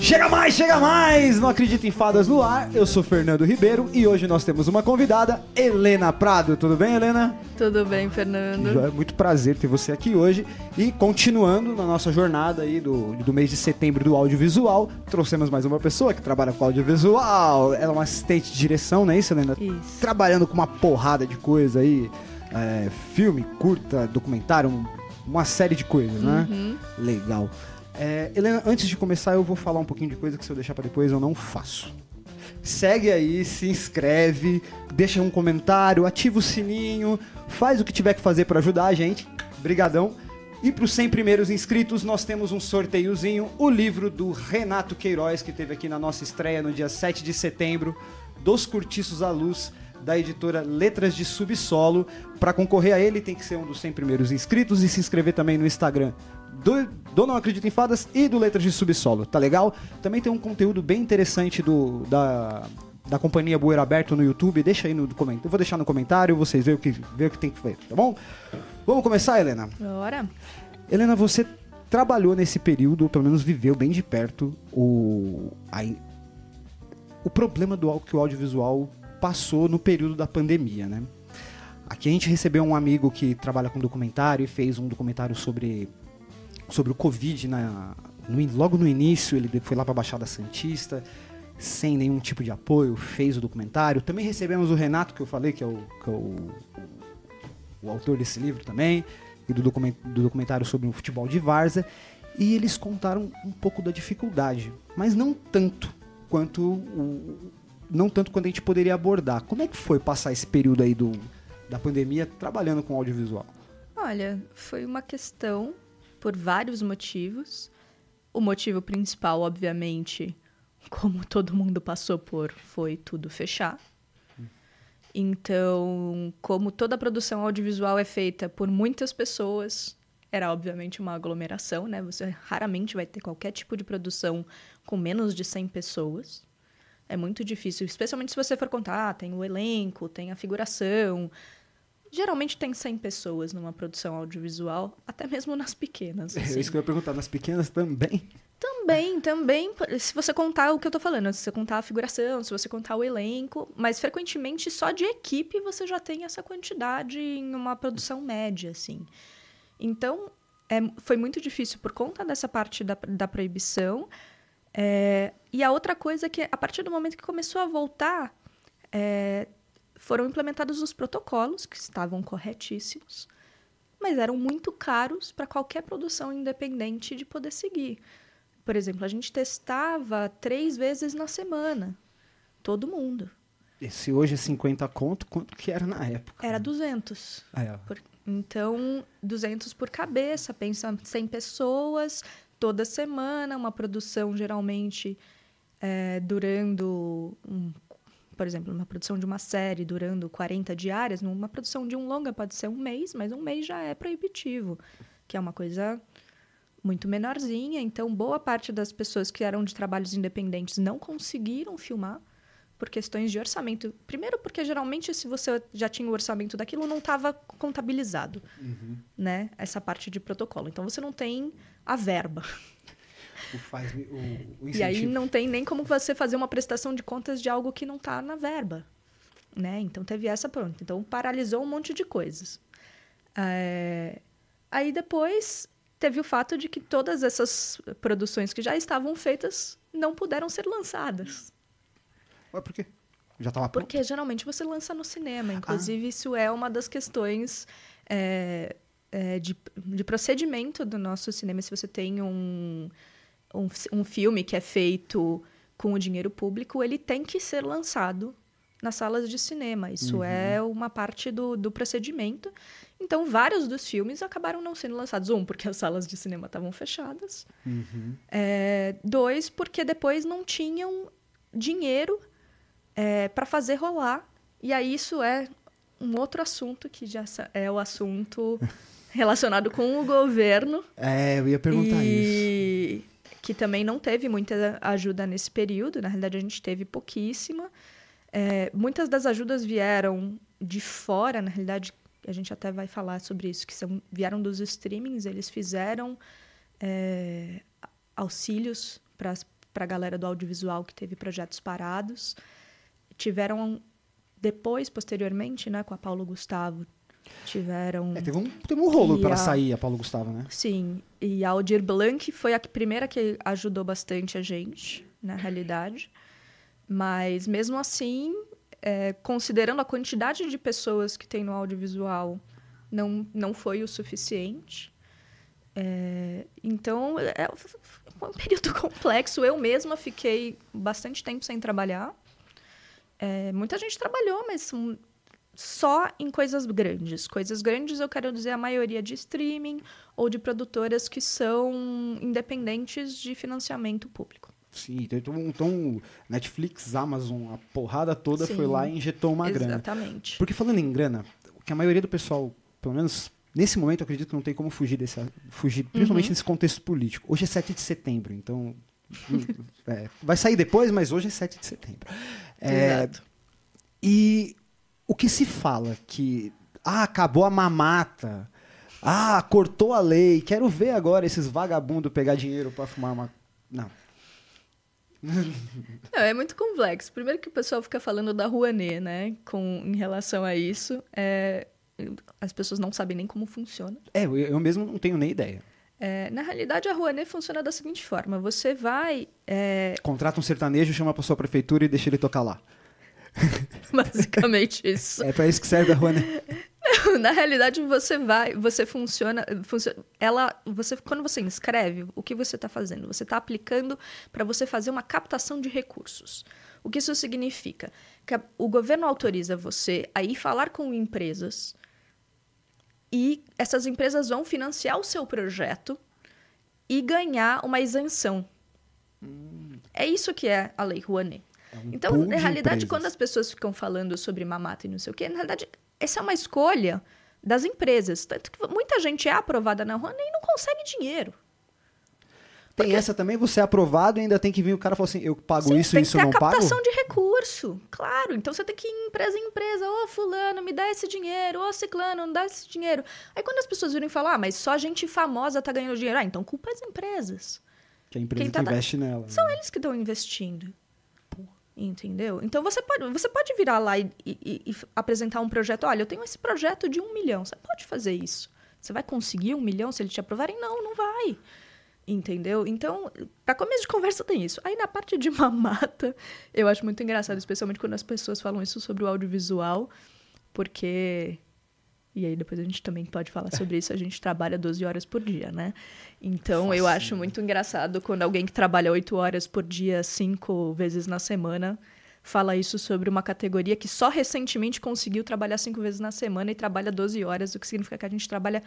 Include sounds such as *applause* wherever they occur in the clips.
Chega mais, chega mais! Não acredito em fadas no ar. Eu sou Fernando Ribeiro e hoje nós temos uma convidada, Helena Prado. Tudo bem, Helena? Tudo bem, Fernando? É muito prazer ter você aqui hoje. E continuando na nossa jornada aí do, do mês de setembro do audiovisual, trouxemos mais uma pessoa que trabalha com audiovisual. Ela é uma assistente de direção, não é isso, Helena? Isso. Trabalhando com uma porrada de coisa aí. É, filme, curta, documentário, um- uma série de coisas, né? Uhum. Legal. É, Helena, antes de começar, eu vou falar um pouquinho de coisa que se eu deixar pra depois eu não faço. Segue aí, se inscreve, deixa um comentário, ativa o sininho, faz o que tiver que fazer pra ajudar a gente. Brigadão. E para os 100 primeiros inscritos, nós temos um sorteiozinho, o livro do Renato Queiroz, que teve aqui na nossa estreia no dia 7 de setembro, Dos Curtiços à Luz, da editora Letras de Subsolo. Para concorrer a ele, tem que ser um dos 100 primeiros inscritos e se inscrever também no Instagram do, do Não Acredito em Fadas e do Letras de Subsolo, tá legal? Também tem um conteúdo bem interessante do, da, da companhia Bueiro Aberto no YouTube, deixa aí no comentário, eu vou deixar no comentário, vocês veem o que, veem o que tem que ver, tá bom? Vamos começar, Helena? Bora. Helena, você trabalhou nesse período, ou pelo menos viveu bem de perto, o, a o problema do que o audiovisual passou no período da pandemia, né? Aqui a gente recebeu um amigo que trabalha com documentário e fez um documentário sobre, sobre o Covid na, no logo no início. Ele foi lá para a Baixada Santista, sem nenhum tipo de apoio, fez o documentário. Também recebemos o Renato, que eu falei, que é o, que é o, o autor desse livro também, e do, document, do documentário sobre o futebol de Várzea. E eles contaram um pouco da dificuldade, mas não tanto quanto o, não tanto quanto a gente poderia abordar. Como é que foi passar esse período aí do, da pandemia trabalhando com audiovisual? Olha, foi uma questão por vários motivos. O motivo principal, obviamente, *laughs* como todo mundo passou por, foi tudo fechar. Então, como toda produção audiovisual é feita por muitas pessoas, era obviamente uma aglomeração, né? Você raramente vai ter qualquer tipo de produção com menos de 100 pessoas. É muito difícil, especialmente se você for contar, ah, tem o elenco, tem a figuração. Geralmente tem 100 pessoas numa produção audiovisual, até mesmo nas pequenas. *laughs* É assim. isso que eu ia perguntar, nas pequenas também? Também, também, se você contar o que eu tô falando, se você contar a figuração, se você contar o elenco, mas frequentemente só de equipe você já tem essa quantidade em uma produção média, assim. Então, é, foi muito difícil por conta dessa parte da, da proibição. É, e a outra coisa é que, a partir do momento que começou a voltar, é, foram implementados os protocolos, que estavam corretíssimos, mas eram muito caros para qualquer produção independente de poder seguir. Por exemplo, a gente testava três vezes na semana. Todo mundo. E se hoje é 50 conto, quanto que era na época? Era 200. Ah, é. Por- Então, 200 por cabeça, pensa 100 pessoas, toda semana, uma produção geralmente é, durando, um- por exemplo, uma produção de uma série durando 40 diárias, numa produção de um longa pode ser um mês, mas um mês já é proibitivo, que é uma coisa muito menorzinha. Então, boa parte das pessoas que eram de trabalhos independentes não conseguiram filmar por questões de orçamento. Primeiro, porque geralmente, se você já tinha o orçamento daquilo, não estava contabilizado, né? Essa parte de protocolo. Então, você não tem a verba. O, faz, o, o *laughs* E aí não tem nem como você fazer uma prestação de contas de algo que não está na verba, né? Então teve essa pronta. Então paralisou um monte de coisas. É, Aí depois teve o fato de que todas essas produções que já estavam feitas não puderam ser lançadas. Ué, por quê? Já tava pronto? Porque geralmente você lança no cinema. Inclusive, isso é uma das questões é, é, de, de procedimento do nosso cinema. Se você tem um, um, um filme que é feito com o dinheiro público, ele tem que ser lançado nas salas de cinema. Isso é uma parte do, do procedimento. Então, vários dos filmes acabaram não sendo lançados. Um, porque as salas de cinema estavam fechadas. Uhum. É, dois, porque depois não tinham dinheiro para fazer rolar. E aí isso é um outro assunto que já é o assunto *laughs* relacionado com o governo É, eu ia perguntar isso. e que também não teve muita ajuda nesse período. Na realidade, a gente teve pouquíssima. É, muitas das ajudas vieram de fora, na realidade, a gente até vai falar sobre isso, que são, vieram dos streamings, eles fizeram é, auxílios para a galera do audiovisual que teve projetos parados. Tiveram depois, posteriormente, né, com a Paulo Gustavo, tiveram. É, teve, um, teve um rolo para a... sair a Paulo Gustavo, né? Sim. E a Aldir Blanc foi a primeira que ajudou bastante a gente, na realidade. Mas mesmo assim, é, considerando a quantidade de pessoas que tem no audiovisual, não, não foi o suficiente. É, então, é, foi um período *laughs* complexo. Eu mesma fiquei bastante tempo sem trabalhar. É, muita gente trabalhou, mas só em coisas grandes. Coisas grandes eu quero dizer a maioria de streaming ou de produtoras que são independentes de financiamento público. Sim, então, então Netflix, Amazon, a porrada toda Sim, foi lá e injetou uma exatamente. grana. Exatamente. Porque falando em grana, o que a maioria do pessoal, pelo menos nesse momento, eu acredito que não tem como fugir desse, fugir, principalmente uhum. nesse contexto político. Hoje é 7 de setembro, então *laughs* é, vai sair depois, mas hoje é 7 de setembro. É, Exato. E o que se fala que ah, acabou a mamata, ah, cortou a lei, quero ver agora esses vagabundos pegar dinheiro para fumar uma. Não. *laughs* Não, é muito complexo. Primeiro que o pessoal fica falando da Rouanet, né? Com, em relação a isso. É, as pessoas não sabem nem como funciona. É, eu, eu mesmo não tenho nem ideia. É, na realidade, a Rouanet funciona da seguinte forma: você vai. É... Contrata um sertanejo, chama para sua prefeitura e deixa ele tocar lá. *laughs* Basicamente isso. É para isso que serve a Rouanet. na realidade, você vai, você funciona, funciona, ela, você quando você inscreve, o que você está fazendo? Você está aplicando para você fazer uma captação de recursos. O que isso significa? Que o governo autoriza você a ir falar com empresas e essas empresas vão financiar o seu projeto e ganhar uma isenção. Hum. É isso que é a Lei Rouanet. É um então, na realidade, quando as pessoas ficam falando sobre mamata e não sei o quê, na realidade, essa é uma escolha das empresas. Tanto que muita gente é aprovada na Rouanet e não consegue dinheiro. Tem Porque... essa também, você é aprovado e ainda tem que vir o cara e falar assim, eu pago Sim, isso e isso eu não pago? tem captação de recurso, claro. Então você tem que ir empresa em empresa, ô oh, fulano, me dá esse dinheiro, ô oh, ciclano, me dá esse dinheiro. Aí quando as pessoas virem falar, ah, mas só gente famosa tá ganhando dinheiro. Ah, então culpa as empresas. Que a empresa tá que investe nela. São né? eles que estão investindo. Entendeu? Então você pode, você pode virar lá e, e, e apresentar um projeto. Olha, eu tenho esse projeto de um milhão. Você pode fazer isso. Você vai conseguir um milhão se eles te aprovarem? Não, não vai. Entendeu? Então, para começo de conversa tem isso. Aí na parte de *laughs* mamata, eu acho muito engraçado, especialmente quando as pessoas falam isso sobre o audiovisual, porque. E aí depois a gente também pode falar sobre isso, a gente trabalha 12 horas por dia, né? Então eu acho muito engraçado quando alguém que trabalha 8 horas por dia, 5 vezes na semana, fala isso sobre uma categoria que só recentemente conseguiu trabalhar 5 vezes na semana e trabalha 12 horas, o que significa que a gente trabalha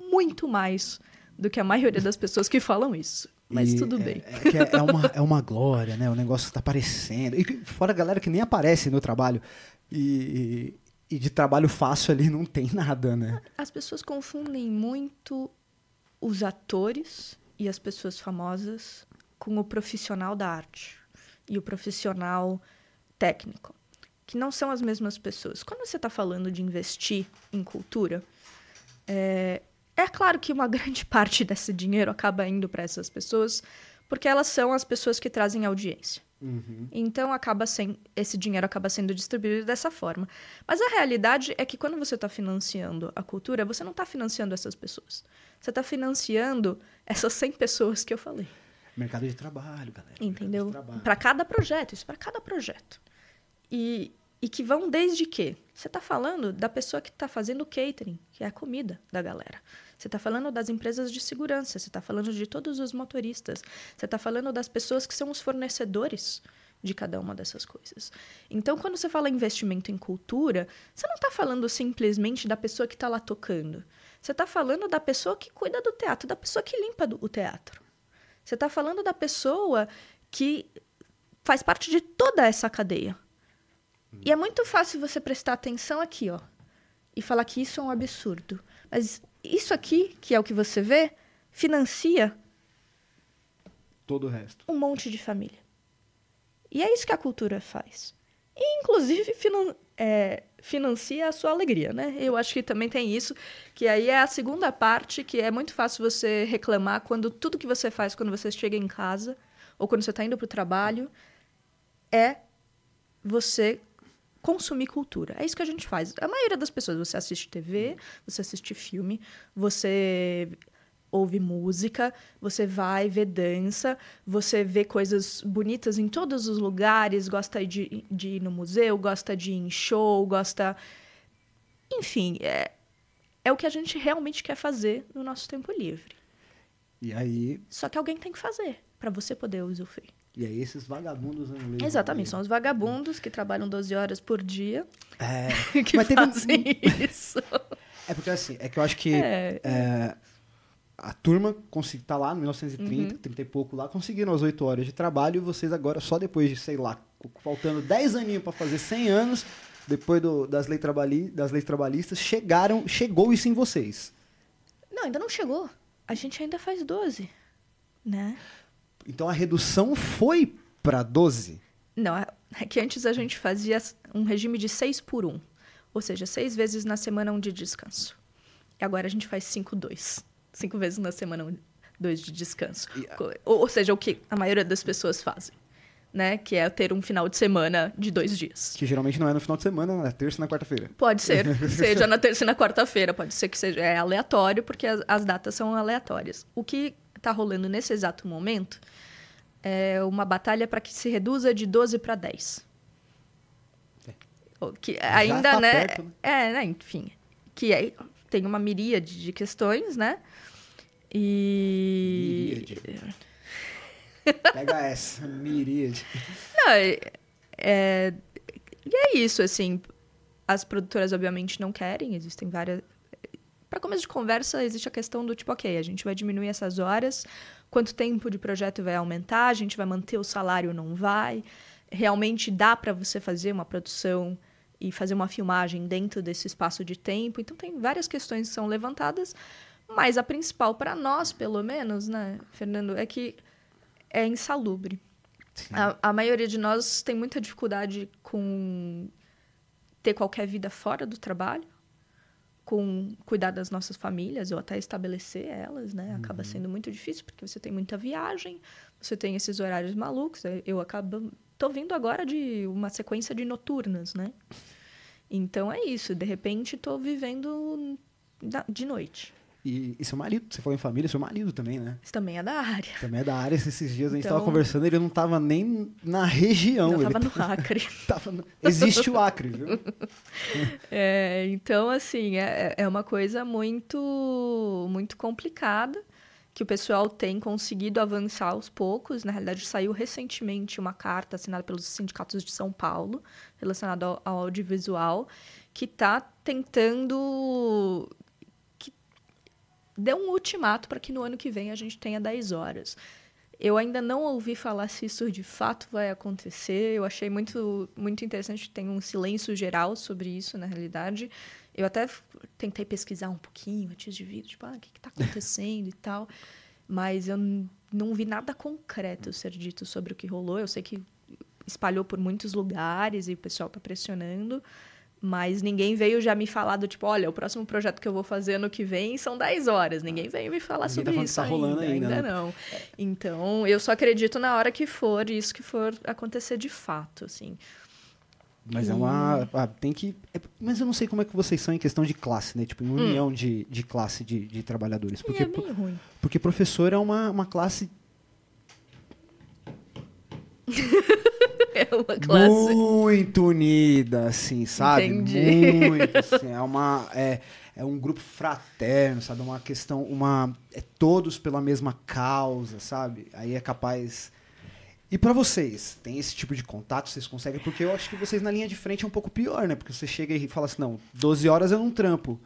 muito mais do que a maioria das pessoas que falam isso. Mas e tudo é, bem. É, é, é, uma, é uma glória, né? O negócio está aparecendo. E fora a galera que nem aparece no trabalho. E, e de trabalho fácil ali não tem nada, né? As pessoas confundem muito os atores e as pessoas famosas com o profissional da arte e o profissional técnico, que não são as mesmas pessoas. Quando você está falando de investir em cultura, é, é claro que uma *laughs* grande parte desse dinheiro acaba indo para essas pessoas, porque elas são as pessoas que trazem audiência. Uhum. Então acaba sem, esse dinheiro acaba sendo distribuído dessa forma. Mas a realidade é que quando você está financiando a cultura, você não está financiando essas pessoas. Você está financiando essas 100 pessoas que eu falei. Mercado de trabalho, galera. Entendeu? Para cada projeto, isso para cada projeto. E, e que vão desde que você está falando da pessoa que está fazendo o catering, que é a comida da galera. Você está falando das empresas de segurança, você está falando de todos os motoristas, você está falando das pessoas que são os fornecedores de cada uma dessas coisas. Então, quando você fala investimento em cultura, você não está falando simplesmente da pessoa que está lá tocando. Você está falando da pessoa que cuida do teatro, da pessoa que limpa o teatro. Você está falando da pessoa que faz parte de toda essa cadeia. E é muito fácil você prestar atenção aqui, ó, e falar que isso é um absurdo. Mas isso aqui, que é o que você vê, financia todo o resto. Um monte de família. E é isso que a cultura faz. E, inclusive, finan é, financia a sua alegria, né? Eu acho que também tem isso, que aí é a segunda parte, que é muito fácil você reclamar quando tudo que você faz quando você chega em casa ou quando você está indo para o trabalho é você consumir cultura. É isso que a gente faz. A maioria das pessoas, você assiste TV, você assiste filme, você ouve música, você vai ver dança, você vê coisas bonitas em todos os lugares, gosta de, de ir no museu, gosta de ir em show, gosta. Enfim, é, é o que a gente realmente quer fazer no nosso tempo livre. E aí. Só que alguém tem que fazer para você poder usufruir. E aí esses vagabundos angleses. Exatamente, são os vagabundos que trabalham 12 horas por dia. É, *laughs* que fazem *laughs* isso. É porque assim, é que eu acho que É. é, a turma consegui, tá lá, em 1930, Uhum. 30 e pouco lá, conseguiram as 8 horas de trabalho e vocês agora, só depois de, sei lá, faltando 10 aninhos para fazer 100 anos, depois do- das, leis trabali, das leis trabalhistas, chegaram, chegou isso em vocês. Não, ainda não chegou. A gente ainda faz 12, né? Então a redução foi para 12. Não, é é que antes a gente fazia um regime de 6 por 1. Ou seja, seis vezes na semana um de descanso. E agora a gente faz 5, 2. Cinco vezes na semana um, dois de descanso. Co- Ou, ou seja, o que a maioria das pessoas fazem. Né? Que é ter um final de semana de dois dias. Que geralmente não é no final de semana, é na terça e na quarta-feira. Pode ser, *laughs* seja na terça e na quarta-feira, pode ser que seja é aleatório, porque as, as datas são aleatórias. O que está rolando nesse exato momento é uma batalha para que se reduza de 12 para 10. O Que ainda, tá né? perto, né? É, né? Enfim. Que é, tem uma miríade de questões, né? E. Miríade. *laughs* Pega essa, miríade. Não, é, é- e é isso, assim. As produtoras, obviamente, não querem, existem várias. Para começo de conversa, existe a questão do tipo, ok, a gente vai diminuir essas horas, quanto tempo de projeto vai aumentar, a gente vai manter o salário ou não vai. Realmente dá para você fazer uma produção e fazer uma filmagem dentro desse espaço de tempo. Então, tem várias questões que são levantadas, mas a principal, para nós, pelo menos, né, Fernando, é que é insalubre. A, a maioria de nós tem muita dificuldade com ter qualquer vida fora do trabalho, com cuidar das nossas famílias ou até estabelecer elas, né? Acaba sendo muito difícil porque você tem muita viagem, você tem esses horários malucos. Eu- acabo tô vindo agora de uma sequência de noturnas, né? Então é isso. De repente tô vivendo de noite. E, e seu marido, você falou em família, seu marido também, né? Isso também é da área. Também é da área. Esses dias a gente Então- tava conversando, ele não tava nem na região. Eu ele tava no Acre. *laughs* tava no- Existe o Acre, viu? *laughs* É, então, assim, é, é uma coisa muito, muito complicada que o pessoal tem conseguido avançar aos poucos. Na realidade, saiu recentemente uma carta assinada pelos sindicatos de São Paulo relacionada ao, ao audiovisual que está tentando dê um ultimato para que no ano que vem a gente tenha 10 horas. Eu ainda não ouvi falar se isso de fato vai acontecer. Eu achei muito, muito interessante. Tem um silêncio geral sobre isso, na realidade. Eu até tentei pesquisar um pouquinho antes de vir, tipo, ah, o que está acontecendo e tal. Mas eu não vi nada concreto ser dito sobre o que rolou. Eu sei que espalhou por muitos lugares e o pessoal está pressionando. Mas ninguém veio já me falar do tipo, olha, o próximo projeto que eu vou fazer ano que vem são 10 horas. Ninguém veio me falar Ninguém tá sobre que isso tá rolando ainda, ainda né? não. Então, eu só acredito na hora que for isso que for acontecer de fato, assim. Mas é uma. ah, tem que. é- mas eu não sei como é que vocês são em questão de classe, né? Tipo, em união de, de classe de, de trabalhadores. Porque, é bem ruim. porque professor é uma, uma classe *laughs* *laughs* uma classe. muito unida, assim, sabe? Entendi. Muito, *laughs* assim. É, uma, é, é um grupo fraterno, sabe? É uma questão, uma... É todos pela mesma causa, sabe? Aí é capaz... E pra vocês, tem esse tipo de contato, vocês conseguem? Porque eu acho que vocês na linha de frente é um pouco pior, né? Porque você chega e fala assim, não, 12 horas eu não trampo.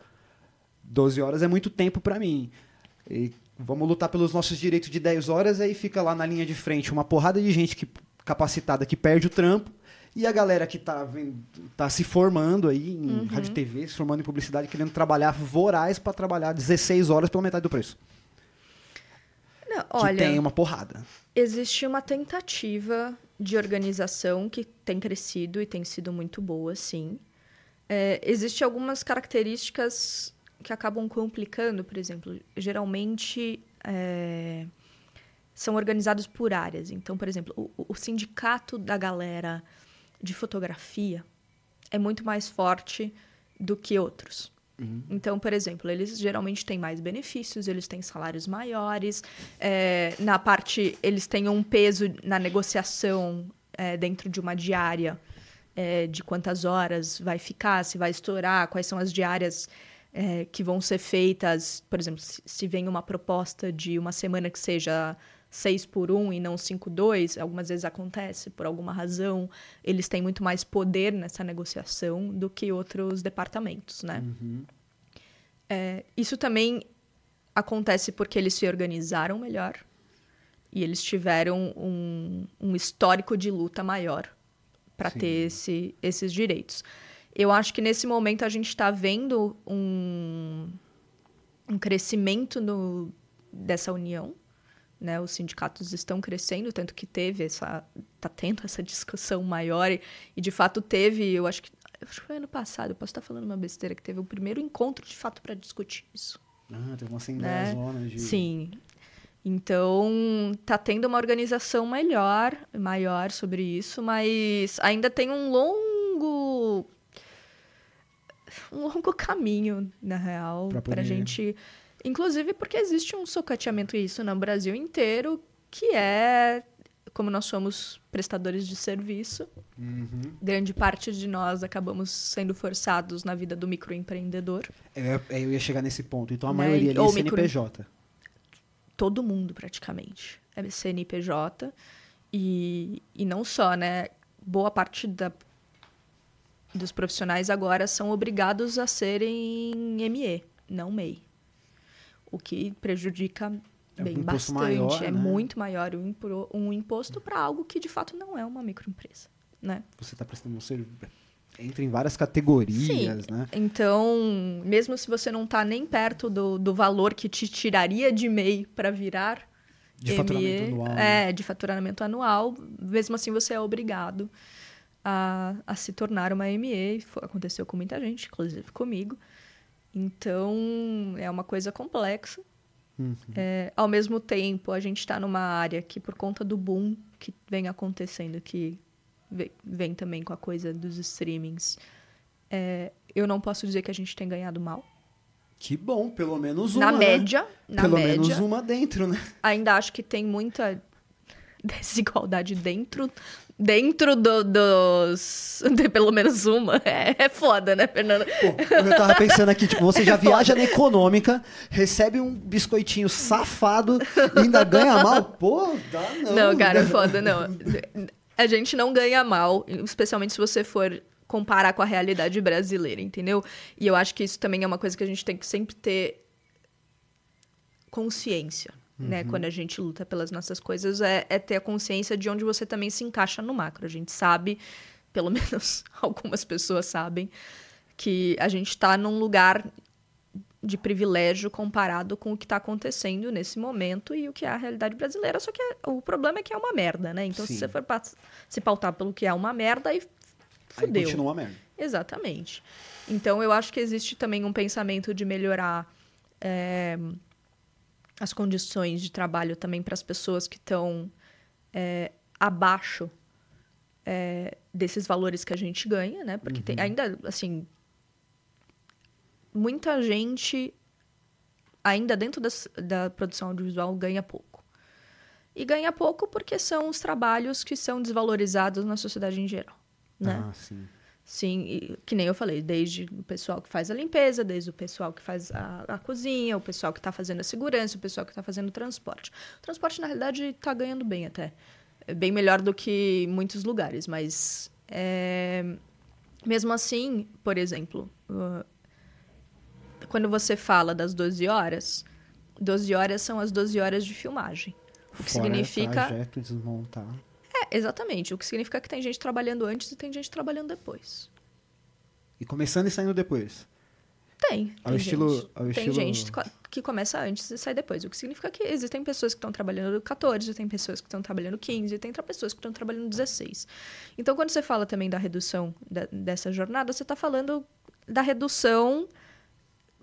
12 horas é muito tempo pra mim. E vamos lutar pelos nossos direitos de 10 horas, aí fica lá na linha de frente uma porrada de gente que, capacitada que perde o trampo, e a galera que tá, tá se formando aí em rádio e TV, se formando em publicidade, querendo trabalhar voraz pra trabalhar 16 horas pela metade do preço. Não, Que olha, tem uma porrada. existe uma tentativa de organização que tem crescido e tem sido muito boa, sim. É, Existem algumas características que acabam complicando, por exemplo, geralmente é, são organizados por áreas. Então, por exemplo, o, o sindicato da galera de fotografia é muito mais forte do que outros. Então, por exemplo, eles geralmente têm mais benefícios, eles têm salários maiores, é, na parte eles têm um peso na negociação é, dentro de uma diária é, de quantas horas vai ficar, se vai estourar, quais são as diárias é, que vão ser feitas. Por exemplo, se, se vem uma proposta de uma semana que seja 6 por 1 e não 5 2, algumas vezes acontece por alguma razão, eles têm muito mais poder nessa negociação do que outros departamentos, né? É, isso também acontece porque eles se organizaram melhor e eles tiveram um, um histórico de luta maior para ter esse, esses direitos. Eu acho que nesse momento a gente está vendo um, um crescimento no, dessa união. Né? Os sindicatos estão crescendo, tanto que teve essa. está tendo essa discussão maior, e, e, de fato teve, eu acho que. eu Acho que foi ano passado, eu posso estar falando uma besteira, que teve o primeiro encontro de fato para discutir isso. Ah, tem uma assembleia Né? zona de... Sim. Então, tá tendo uma organização melhor, maior sobre isso, mas ainda tem um longo um longo caminho, na real, pra, poder- gente, inclusive porque existe um socateamento isso no Brasil inteiro, que é como nós somos prestadores de serviço, Uhum. grande parte de nós acabamos sendo forçados na vida do microempreendedor. É, eu ia chegar nesse ponto. Então a Né, maioria ali é ou micro- CNPJ. todo mundo praticamente é CNPJ e, e não só, né? Boa parte da, dos profissionais agora são obrigados a serem ME, não MEI. O que prejudica É um bem imposto bastante. maior, é né? muito maior um, impro- um imposto para algo que de fato não é uma microempresa, né? Você está prestando um serviço. Entra em várias categorias, né? Então, mesmo se você não está nem perto do, do valor que te tiraria de MEI para virar De faturamento anual, É, de faturamento anual, mesmo assim você é obrigado a, a se tornar uma ME. Aconteceu com muita gente, inclusive comigo. Então, é uma coisa complexa. Uhum. É, ao mesmo tempo, a gente está numa área que, por conta do boom que vem acontecendo, que ve- vem também com a coisa dos streamings, é, eu não posso dizer que a gente tem ganhado mal. Que bom, pelo menos uma. na né? média, na Pelo média, menos uma dentro, né? ainda acho que tem muita *laughs* desigualdade dentro dentro do- dos *laughs* de pelo menos uma é, é foda né Fernanda Pô, eu tava pensando aqui, tipo, você *laughs* já É foda. viaja na econômica, recebe um biscoitinho safado e ainda ganha mal. Pô, dá não. não cara é foda não a gente não ganha mal especialmente se você for comparar com a realidade brasileira entendeu e eu acho que isso também é uma coisa que a gente tem que sempre ter consciência né quando a gente luta pelas nossas coisas é, é ter a consciência de onde você também se encaixa no macro a gente sabe pelo *laughs* menos algumas pessoas sabem que a gente está num lugar de privilégio comparado com o que está acontecendo nesse momento e o que é a realidade brasileira. Só que é- o problema é que é uma merda, né? Então, Sim. se você for se pautar pelo que é uma merda, aí Aí fudeu. continua uma merda. Exatamente. Então, eu acho que existe também um pensamento de melhorar é, as condições de trabalho também para as pessoas que estão é, abaixo é, desses valores que a gente ganha, né? Porque tem, ainda, assim, muita gente, ainda dentro das- da produção audiovisual, ganha pouco. E ganha pouco porque são os trabalhos que são desvalorizados na sociedade em geral, né? Ah, sim. Sim, e que nem eu falei, desde o pessoal que faz a limpeza, desde o pessoal que faz a, a cozinha, o pessoal que está fazendo a segurança, o pessoal que está fazendo o transporte. O transporte, na realidade, está ganhando bem até. É bem melhor do que muitos lugares, mas é, mesmo assim, por exemplo, uh, quando você fala das 12 horas, 12 horas são as 12 horas de filmagem. O que Fora significa. Trajeto, desmontar. É, exatamente. O que significa que tem gente trabalhando antes e tem gente trabalhando depois. E começando e saindo depois. Tem. Ao tem estilo- gente. ao tem estilo- gente que começa antes e sai depois. O que significa que existem pessoas que estão trabalhando 14, tem pessoas que estão trabalhando 15, tem pessoas que estão trabalhando 16. Então, quando você fala também da redução da- dessa jornada, você está falando da redução,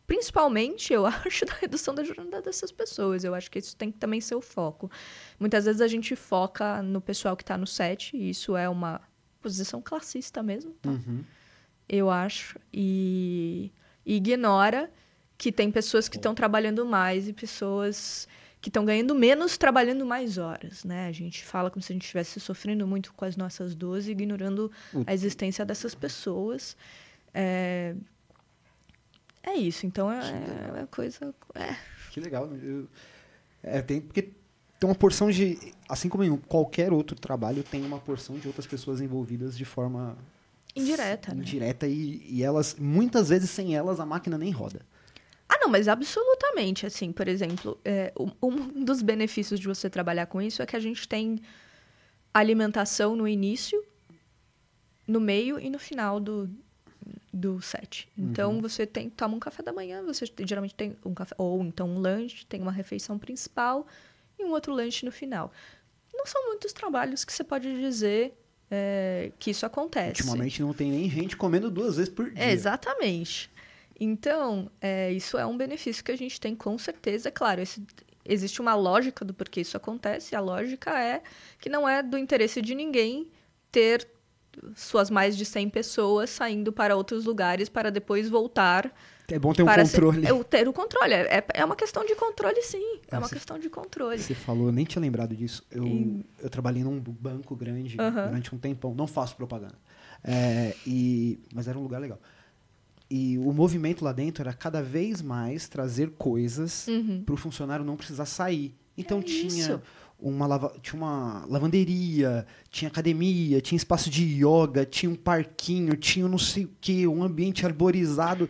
principalmente, eu *laughs* acho, da redução da jornada dessas pessoas. Eu acho que isso tem que também ser o foco. Muitas vezes a gente foca no pessoal que está no set, e isso é uma posição classista mesmo, tá? Uhum. eu acho, e, e ignora que tem pessoas que estão trabalhando mais e pessoas que estão ganhando menos trabalhando mais horas, né? A gente fala como se a gente estivesse sofrendo muito com as nossas dores ignorando a existência dessas pessoas. É, é isso, então é, é uma coisa... É, Que legal. Eu- É, tem, porque tem uma porção de. Assim como em qualquer outro trabalho, tem uma porção de outras pessoas envolvidas de forma indireta, né? indireta e, e elas, muitas vezes, sem elas, a máquina nem roda. Ah, não, mas absolutamente, assim, por exemplo, é, um, um dos benefícios de você trabalhar com isso é que a gente tem alimentação no início, no meio e no final do, do set. Então, você tem toma um café da manhã, você geralmente tem um café, ou então um lanche, tem uma refeição principal e um outro lanche no final. Não são muitos trabalhos que você pode dizer é, que isso acontece. Ultimamente não tem nem gente comendo duas vezes por dia. É, exatamente. Então, é, isso é um benefício que a gente tem com certeza. É claro, esse- existe uma lógica do porquê isso acontece. E a lógica é que não é do interesse de ninguém ter suas mais de 100 pessoas saindo para outros lugares para depois voltar É bom ter um para ser- controle. é, ter o controle. É, é uma questão de controle, sim. É Ah, uma você- questão de controle. Você falou, eu nem tinha lembrado disso. Eu, E- eu trabalhei num banco grande Aham. durante um tempão. Não faço propaganda. É, e, mas era um lugar legal. E o movimento lá dentro era cada vez mais trazer coisas Uhum. para o funcionário não precisar sair. Então É tinha isso. Uma, lava- tinha uma lavanderia, tinha academia, tinha espaço de yoga, tinha um parquinho, tinha não sei o que, um ambiente arborizado.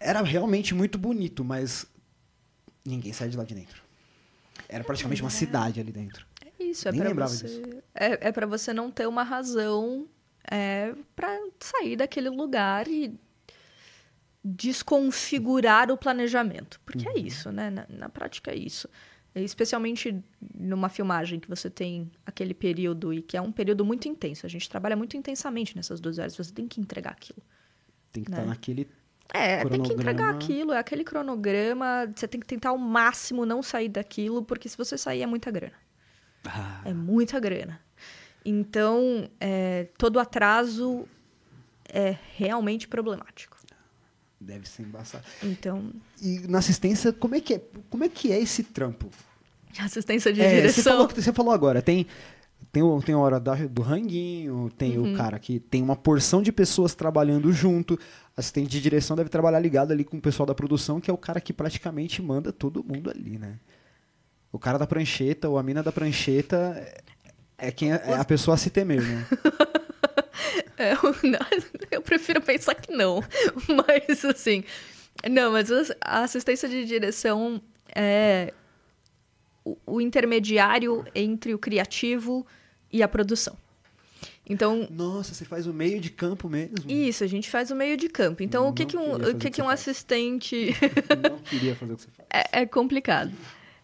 Era realmente muito bonito, mas ninguém sai de lá de dentro. Era praticamente uma cidade ali dentro. É isso, é Nem para lembrava você. É, é para você não ter uma razão é, para sair daquele lugar e desconfigurar o planejamento. Porque é isso, né? Na, na prática é isso. E Especialmente numa filmagem que você tem aquele período e que é um período muito intenso. A gente trabalha muito intensamente nessas duas horas. Você tem que entregar aquilo. Tem que Né? estar naquele. É, tem que entregar Cronograma. aquilo, é aquele cronograma. Você tem que tentar ao máximo não sair daquilo, porque se você sair é muita grana. É muita grana. Então, é, todo atraso é realmente problemático. Deve ser embaçado. Então, E na assistência, como é que é, como é, que é esse trampo? assistência de É, você, direção. falou, você falou agora, tem, tem, tem a hora da- do ranguinho, tem Uhum. o cara que tem uma porção de pessoas trabalhando junto. Assistente de direção deve trabalhar ligado ali com o pessoal da produção, que é o cara que praticamente manda todo mundo ali, né? O cara da prancheta ou a mina da prancheta é- é quem é, é a pessoa a se temer, né? *laughs* *laughs* É, *laughs* eu- prefiro pensar que não. *laughs* Mas, assim. Não, mas a assistência de direção é o, o intermediário entre o criativo e a produção. Então, Nossa, você faz o meio de campo mesmo. isso, a gente faz o meio de campo. Então, o que, Não que um, o que, que um faz. assistente. Não queria fazer o que você faz. É, é complicado.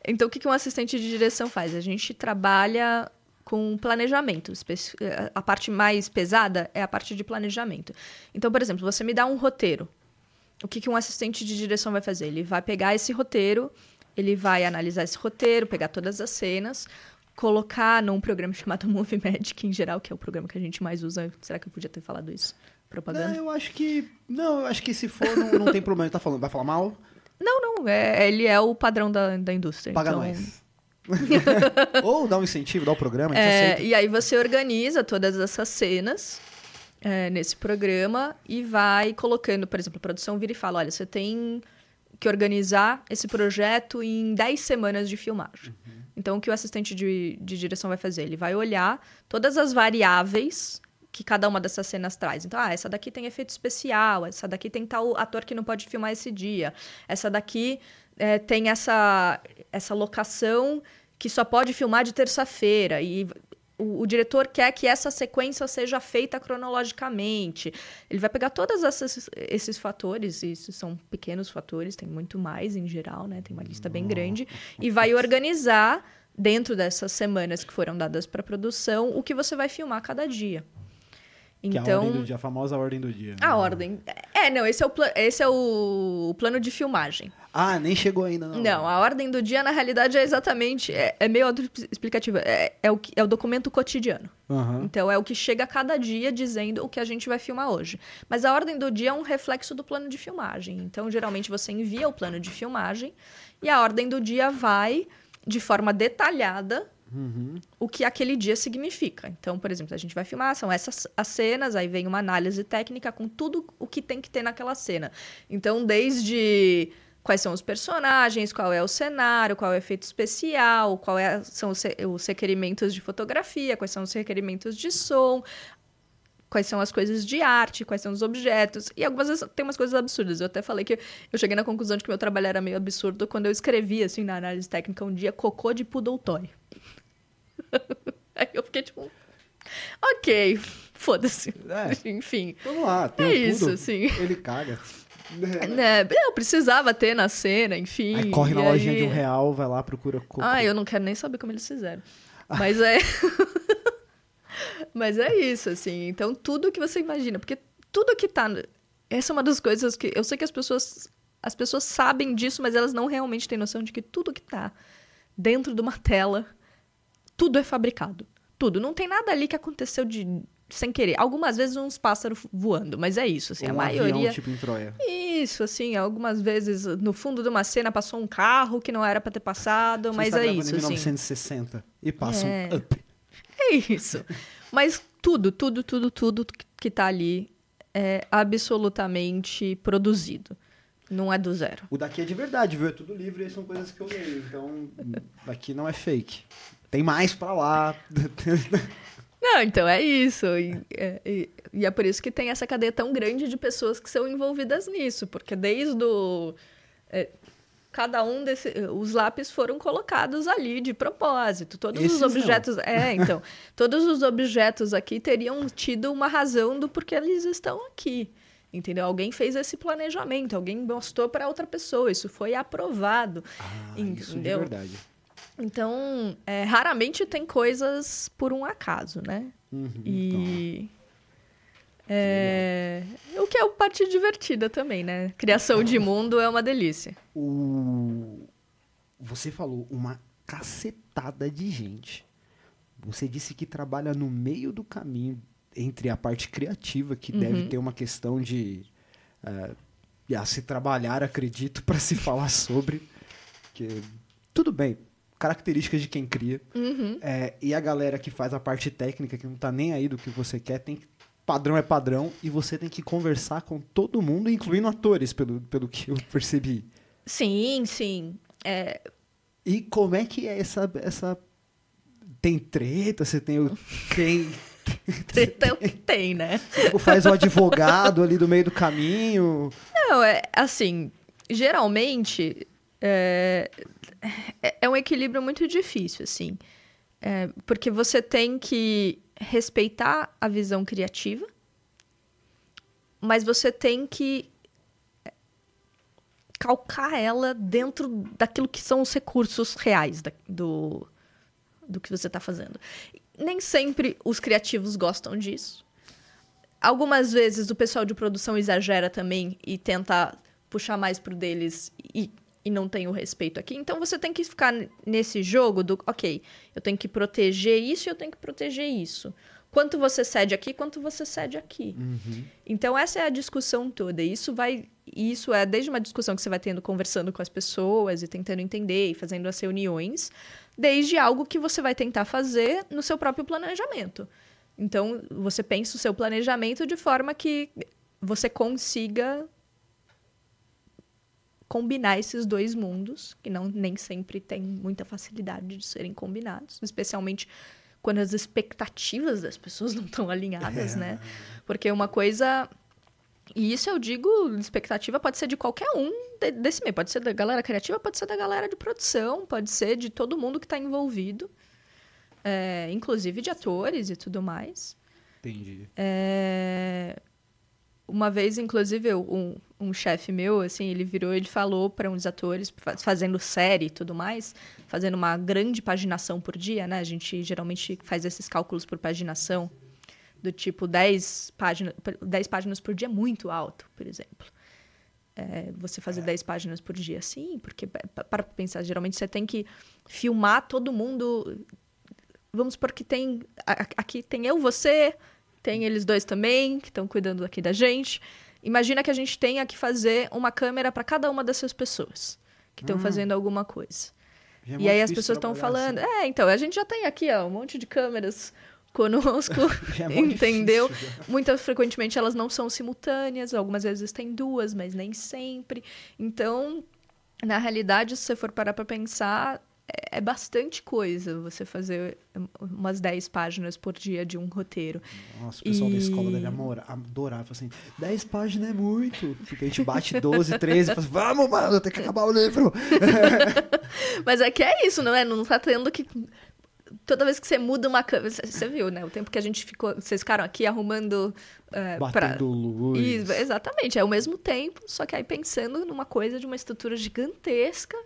Então, o que, que um assistente de direção faz? A gente trabalha com planejamento. Eh, A parte mais pesada é a parte de planejamento. Então, por exemplo, você me dá um roteiro. O que, que um assistente de direção vai fazer? Ele vai pegar esse roteiro, ele vai analisar esse roteiro, pegar todas as cenas, colocar num programa *laughs* chamado Movie Magic, em geral, que é o programa que a gente mais usa. Será que eu podia ter falado isso? Propaganda? Não, eu acho que. Não, eu acho que se for, não, não tem problema. Tá falando, vai falar mal? Não, não. é- ele é o padrão da, da indústria. Paga então... nós. *laughs* Ou dá um incentivo, dá o programa, a gente É, e aí você organiza todas essas cenas é, nesse programa e vai colocando, por exemplo, a produção vira e fala, olha, você tem que organizar esse projeto em 10 semanas de filmagem. Então, o que o assistente de, de direção vai fazer? Ele vai olhar todas as variáveis que cada uma dessas cenas traz. Então, ah, essa daqui tem efeito especial, essa daqui tem tal ator que não pode filmar esse dia, essa daqui é, tem essa, essa locação que só pode filmar de terça-feira e o, o diretor quer que essa sequência seja feita cronologicamente. Ele vai pegar todos esses, fatores, e esses são pequenos fatores, tem muito mais em geral, né? Tem uma lista bem grande, e vai organizar dentro dessas semanas que foram dadas para produção o que você vai filmar cada dia. Então, que é a ordem do dia, a famosa ordem do dia. A né? ordem. É, não, esse é o, esse é o plano de filmagem. Ah, nem chegou ainda, não. Não, a ordem do dia, na realidade, é exatamente. É, é meio explicativa. É, é, o, é o documento cotidiano. Uhum. Então, é o que chega a cada dia dizendo o que a gente vai filmar hoje. Mas a ordem do dia é um reflexo do plano de filmagem. Então, geralmente, você envia o plano de filmagem e a ordem do dia vai de forma detalhada Uhum. o que aquele dia significa. Então, por exemplo, a gente vai filmar, são essas as cenas, aí vem uma análise técnica com tudo o que tem que ter naquela cena. Então, desde quais são os personagens, qual é o cenário, qual é o efeito especial, qual é, são os, os requerimentos de fotografia, quais são os requerimentos de som, quais são as coisas de arte, quais são os objetos. E algumas vezes tem umas coisas absurdas. Eu até falei que eu cheguei na conclusão de que meu trabalho era meio absurdo quando eu escrevi, assim, na análise técnica um dia, cocô de poodle toy. *laughs* Aí eu fiquei tipo, ok, foda-se. É. Enfim. Vamos lá, tem é isso, sim. Ele caga. *laughs* Né, eu precisava ter na cena, enfim. Aí corre na aí... lojinha de um real, vai lá, procura. Ah, eu não quero nem saber como eles fizeram. Mas é. *laughs* Mas é isso, assim. Então, tudo que você imagina. Porque tudo que tá. Essa é uma das coisas que. Eu sei que as pessoas. As pessoas sabem disso, mas elas não realmente têm noção de que tudo que tá dentro de uma tela tudo é fabricado. Tudo. Não tem nada ali que aconteceu de sem querer. Algumas vezes uns pássaros voando, mas é isso, assim, um a maioria. Avião, tipo em Troia. Isso, assim, algumas vezes no fundo de uma cena passou um carro que não era para ter passado, Você mas é isso, em 1960 assim. e passa é... um up. *laughs* É isso. mas tudo, tudo, tudo, tudo que tá ali é absolutamente produzido. Não é do zero. O daqui é de verdade, viu? É tudo livre e são coisas que eu leio. Então, daqui não é fake tem mais para lá. *laughs* Não, então é isso. E, é, e, é por isso que tem essa cadeia tão grande de pessoas que são envolvidas nisso, porque desde o. É, cada um desses. Os lápis foram colocados ali de propósito. Todos Esses os objetos. Não. É, *laughs* então. todos os objetos aqui teriam tido uma razão do porquê eles estão aqui. Entendeu? Alguém fez esse planejamento, alguém mostrou para outra pessoa, isso foi aprovado. Ah, entendeu? Isso de verdade. Então, é, raramente tem coisas por um acaso, né? Uhum, e. É, o que é uma parte divertida também, né? Criação de mundo é uma delícia. O... Você falou uma cacetada de gente. Você disse que trabalha no meio do caminho entre a parte criativa, que uhum. deve ter uma questão de uh, a se trabalhar, acredito, *laughs* para se falar sobre. Que, tudo bem, características de quem cria. Uhum. É, e a galera que faz a parte técnica, que não tá nem aí do que você quer, tem que, padrão é padrão, e você tem que conversar com todo mundo, incluindo atores, pelo, pelo que eu percebi. Sim, sim. É... E como é que é essa. essa... Tem treta? Você tem o. Tem. *laughs* Treta é o que tem, né? Faz o advogado ali do meio do caminho. Não, é assim. Geralmente, é, é, é um equilíbrio muito difícil, assim. É, porque você tem que respeitar a visão criativa, mas você tem que calcar ela dentro daquilo que são os recursos reais da, do, do que você está fazendo. Nem sempre os criativos gostam disso. Algumas vezes o pessoal de produção exagera também e tenta puxar mais pro deles e e não tem o respeito aqui. Então você tem que ficar nesse jogo do, ok, eu tenho que proteger isso e eu tenho que proteger isso. Quanto você cede aqui, quanto você cede aqui. Uhum. Então essa é a discussão toda. Isso vai, isso é desde uma discussão que você vai tendo conversando com as pessoas e tentando entender e fazendo as reuniões, desde algo que você vai tentar fazer no seu próprio planejamento. Então você pensa o seu planejamento de forma que você consiga combinar esses dois mundos, que não nem sempre tem muita facilidade de serem combinados, especialmente quando as expectativas das pessoas *laughs* não estão alinhadas, é. né? Porque uma coisa e isso eu digo, expectativa pode ser de qualquer um desse meio. Pode ser da galera criativa, pode ser da galera de produção, pode ser de todo mundo que está envolvido, é, inclusive de atores e tudo mais. Entendi. É, uma vez, inclusive, um, um chefe meu, assim, ele virou e falou para uns atores, fazendo série e tudo mais, fazendo uma grande paginação por dia, né? A gente geralmente faz esses cálculos por paginação Do tipo 10 páginas, 10 páginas por dia é muito alto, por exemplo. É, você fazer é. 10 páginas por dia, sim, porque para pensar, geralmente você tem que filmar todo mundo. Vamos supor que tem. Aqui tem eu, você, tem eles dois também, que estão cuidando aqui da gente. Imagina que a gente tenha que fazer uma câmera para cada uma dessas pessoas que estão hum. fazendo alguma coisa. É e aí as pessoas estão falando. Assim. É, então, a gente já tem aqui ó, um monte de câmeras conosco, *laughs* é *laughs* entendeu? Difícil, Muitas frequentemente elas não são simultâneas, algumas vezes tem duas, mas nem sempre. Então, na realidade, se você for parar para pensar, é, é bastante coisa você fazer umas 10 páginas por dia de um roteiro. Nossa, o pessoal e... da escola deve adorar. Fala assim, 10 páginas é muito. Porque a gente bate 12, 13 e fala assim, vamos, mano, tem que acabar o livro. *laughs* Mas é que é isso, não é? Não tá tendo que toda vez que você muda uma câmera. Você viu, né? O tempo que a gente ficou. Vocês ficaram aqui arrumando. É, Batendo pra... luz. Isso, exatamente. É o mesmo tempo, só que aí pensando numa coisa de uma estrutura gigantesca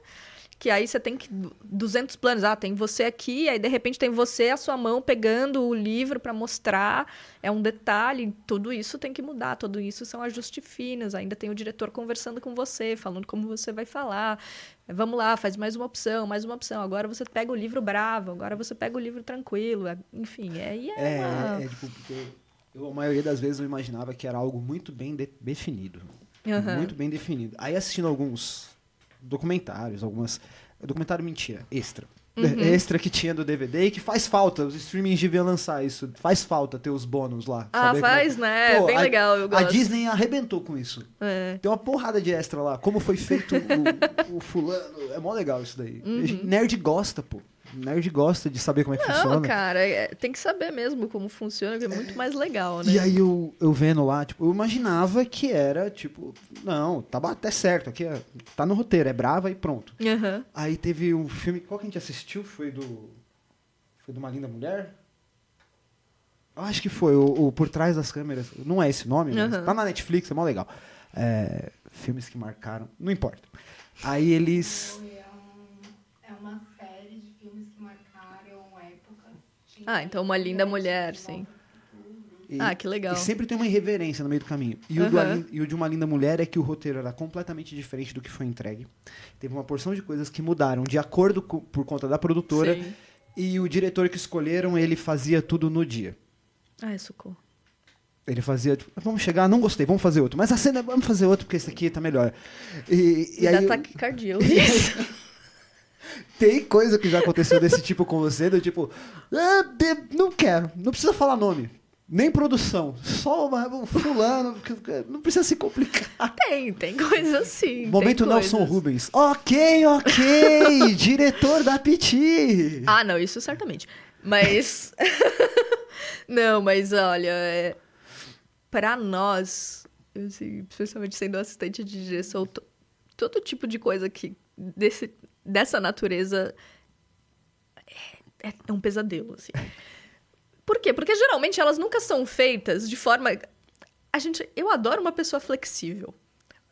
que aí você tem que 200 planos, ah, tem você aqui, aí de repente tem você a sua mão pegando o livro para mostrar, é um detalhe, tudo isso tem que mudar, tudo isso são ajustes finos, ainda tem o diretor conversando com você, falando como você vai falar. Vamos lá, faz mais uma opção, mais uma opção. Agora você pega o livro bravo, agora você pega o livro tranquilo, é, enfim, é, é, é, uma... é tipo, porque eu, a maioria das vezes eu imaginava que era algo muito bem de definido. Uhum. Muito bem definido. Aí assistindo alguns documentários, algumas. Documentário mentira, extra. Uhum. *laughs* Extra que tinha do DVD e que faz falta. Os streamings deviam lançar isso. Faz falta ter os bônus lá. Ah, faz, é. né? Pô, Bem a, legal, eu gosto. A Disney arrebentou com isso. É. Tem uma porrada de extra lá. Como foi feito o, o fulano. É mó legal isso daí. Uhum. Nerd gosta, pô nerd gosta de saber como é que não, funciona. Não, cara, é, tem que saber mesmo como funciona, que é muito mais legal, né? E aí eu, eu vendo lá, tipo, eu imaginava que era, tipo, não, tá até certo, aqui é, tá no roteiro, é brava e pronto. Uhum. Aí teve um filme, qual que a gente assistiu? Foi do. Foi de uma linda mulher? Eu acho que foi, o, o, Por Trás das Câmeras. Não é esse nome, mas uhum. tá na Netflix, é mó legal. É, filmes que marcaram, não importa. Aí eles. Ah, então uma linda mulher, sim. E, ah, que legal. E sempre tem uma irreverência no meio do caminho. E, uhum. o do, e o de Uma Linda Mulher é que o roteiro era completamente diferente do que foi entregue. Teve uma porção de coisas que mudaram de acordo com, por conta da produtora. Sim. E o diretor que escolheram, ele fazia tudo no dia. Ah, socorro. Ele fazia, tipo, vamos chegar, não gostei, vamos fazer outro. Mas a cena, vamos fazer outro, porque esse aqui tá melhor. E, e, e aí, ataque cardíaco. *laughs* *laughs* Tem coisa que já aconteceu desse tipo com você, do tipo, ah, não quero, não precisa falar nome. Nem produção, só um fulano, não precisa se complicar. Tem, tem coisa assim. Momento Nelson coisas. Rubens. Ok, ok, *laughs* diretor da Piti. Ah, não, isso certamente. Mas. *laughs* não, mas olha, é... para nós, assim, especialmente sendo assistente de direção, todo tipo de coisa que desse dessa natureza é, é um pesadelo, assim. Por quê? Porque geralmente elas nunca são feitas de forma. A gente, eu adoro uma pessoa flexível.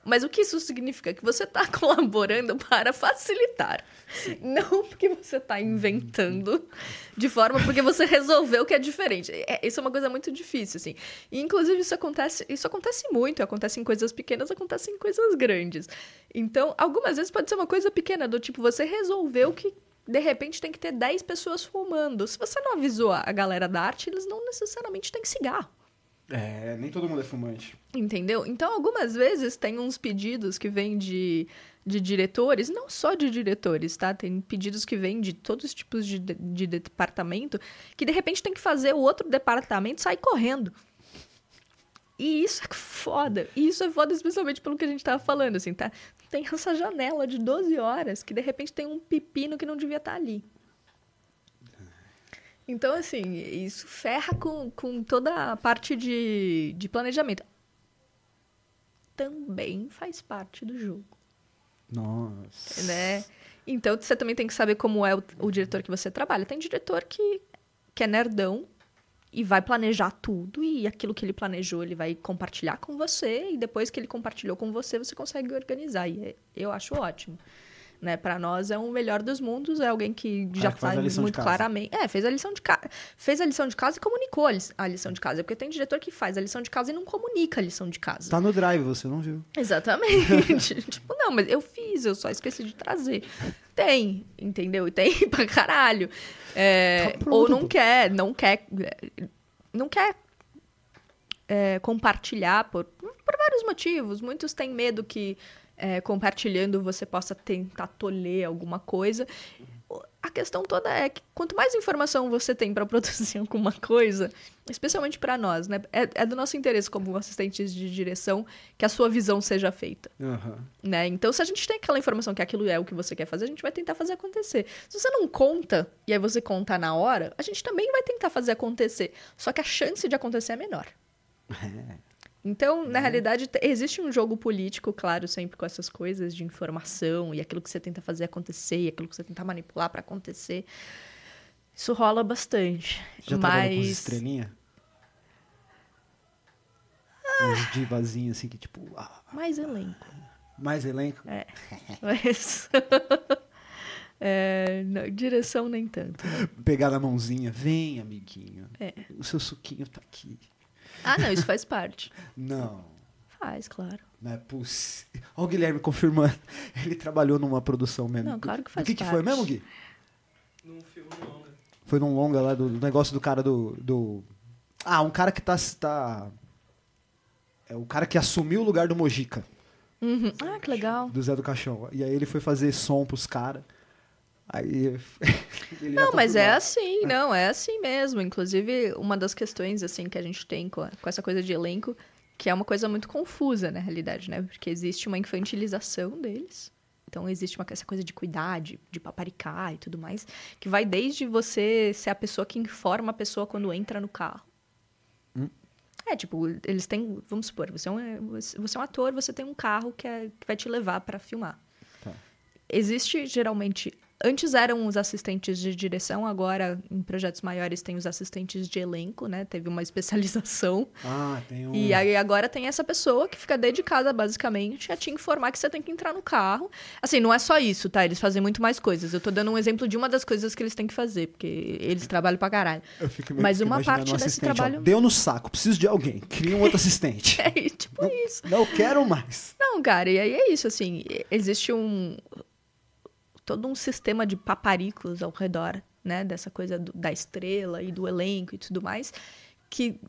Mas o que isso significa? Que você está *laughs* colaborando para facilitar. Sim. Não porque você está inventando de forma porque você resolveu que é diferente. É, isso é uma coisa muito difícil, assim. E, inclusive, isso acontece, isso acontece muito. Acontece em coisas pequenas, acontece em coisas grandes. Então, algumas vezes pode ser uma coisa pequena, do tipo, você resolveu que de repente tem que ter 10 pessoas fumando. Se você não avisou a galera da arte, eles não necessariamente têm cigarro. É, nem todo mundo é fumante. Entendeu? Então, algumas vezes tem uns pedidos que vêm de, de diretores, não só de diretores, tá? Tem pedidos que vêm de todos os tipos de, de departamento, que de repente tem que fazer o outro departamento sair correndo. E isso é foda. E isso é foda especialmente pelo que a gente tava falando, assim, tá? Tem essa janela de 12 horas que de repente tem um pepino que não devia estar tá ali. Então, assim, isso ferra com, com toda a parte de, de planejamento. Também faz parte do jogo. Nossa. Né? Então, você também tem que saber como é o, o diretor que você trabalha. Tem diretor que, que é nerdão e vai planejar tudo e aquilo que ele planejou ele vai compartilhar com você e depois que ele compartilhou com você você consegue organizar e é, eu acho ótimo né? Para nós é um melhor dos mundos, é alguém que já que faz a faz lição de muito claramente. É, fez a lição de casa. Fez a lição de casa e comunicou a lição de casa. Porque tem diretor que faz a lição de casa e não comunica a lição de casa. Tá no drive, você não viu. Exatamente. *laughs* tipo, não, mas eu fiz, eu só esqueci de trazer. Tem, entendeu? E tem *laughs* pra caralho. É, Tá ou não quer, não quer. Não quer é, compartilhar por, por vários motivos. Muitos têm medo que é, compartilhando você possa tentar tolher alguma coisa. A questão toda é que quanto mais informação você tem para *laughs* produzir alguma coisa, especialmente para nós, né? É, é do nosso interesse como assistentes de direção que a sua visão seja feita Aham. né? Então, se a gente tem aquela informação que aquilo é o que você quer fazer, a gente vai tentar fazer acontecer. Se você não conta, e aí você conta na hora, a gente também vai tentar fazer acontecer. Só que a chance de acontecer é menor. Então, na realidade, te- existe um jogo político, claro, sempre com essas coisas de informação e aquilo que você tenta fazer acontecer e aquilo que você tenta manipular para acontecer. Isso rola bastante. Já com os mas estrelinha? Uns divazinhos assim que tipo. ah, mais elenco. mais elenco. É. *laughs* Mas *laughs* É, não, direção nem tanto. né? Pegar na mãozinha. Vem, amiguinho. É. O seu suquinho tá aqui. Ah, não, isso faz parte. Não. Faz, claro. Não é possível. Olha o Guilherme confirmando. *laughs* Ele trabalhou numa produção mesmo. Não, claro que faz que, que foi mesmo, Gui? Num filme longa. Foi num longa lá do, do negócio do cara do, do. Ah, um cara que tá. tá... É o cara que assumiu o lugar do Mojica, Uhum. Ah, que legal. do Zé do Caixão. E aí ele foi fazer som pros caras. Aí. *laughs* Não, tá mas é assim, não, é assim mesmo. Inclusive, uma das questões, assim, que a gente tem com, com essa coisa de elenco, que é uma coisa muito confusa, na realidade, né? Porque existe uma infantilização deles. Então, existe uma, essa coisa de cuidar, de, de paparicar e tudo mais, que vai desde você ser a pessoa que informa a pessoa quando entra no carro. Hum. É, tipo, eles têm, vamos supor, você é um, você é um ator, você tem um carro que, é- que vai te levar pra filmar. Tá. Existe, geralmente, antes eram os assistentes de direção, agora em projetos maiores tem os assistentes de elenco, né? Teve uma *laughs* especialização. Ah, tem um. E aí agora tem essa pessoa que fica dedicada, basicamente, a te informar que você tem que entrar no carro. Assim, não é só isso, tá? Eles fazem muito mais coisas. Eu tô dando um exemplo de uma das coisas que eles têm que fazer, porque eles trabalham pra caralho. Eu fico Mas fico uma parte desse assistente, ó, trabalho- Deu no saco, preciso de alguém. Cria um outro assistente. *laughs* É tipo isso. Não quero mais. Não, cara, e aí é isso, assim, existe um todo um sistema de paparicos ao redor, né, dessa coisa do- da estrela e do elenco e tudo mais, que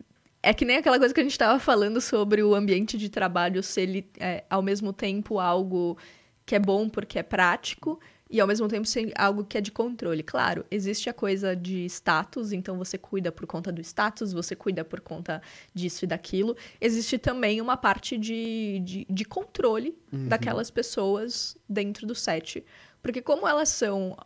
é que nem aquela coisa que a gente estava falando sobre o ambiente de trabalho ser ele, é, ao mesmo tempo algo que é bom porque é prático e ao mesmo tempo ser algo que é de controle. Claro, existe a coisa de status, então você cuida por conta do status, você cuida por conta disso e daquilo. Existe também uma parte de, de, de controle daquelas pessoas dentro do set. Porque como elas são.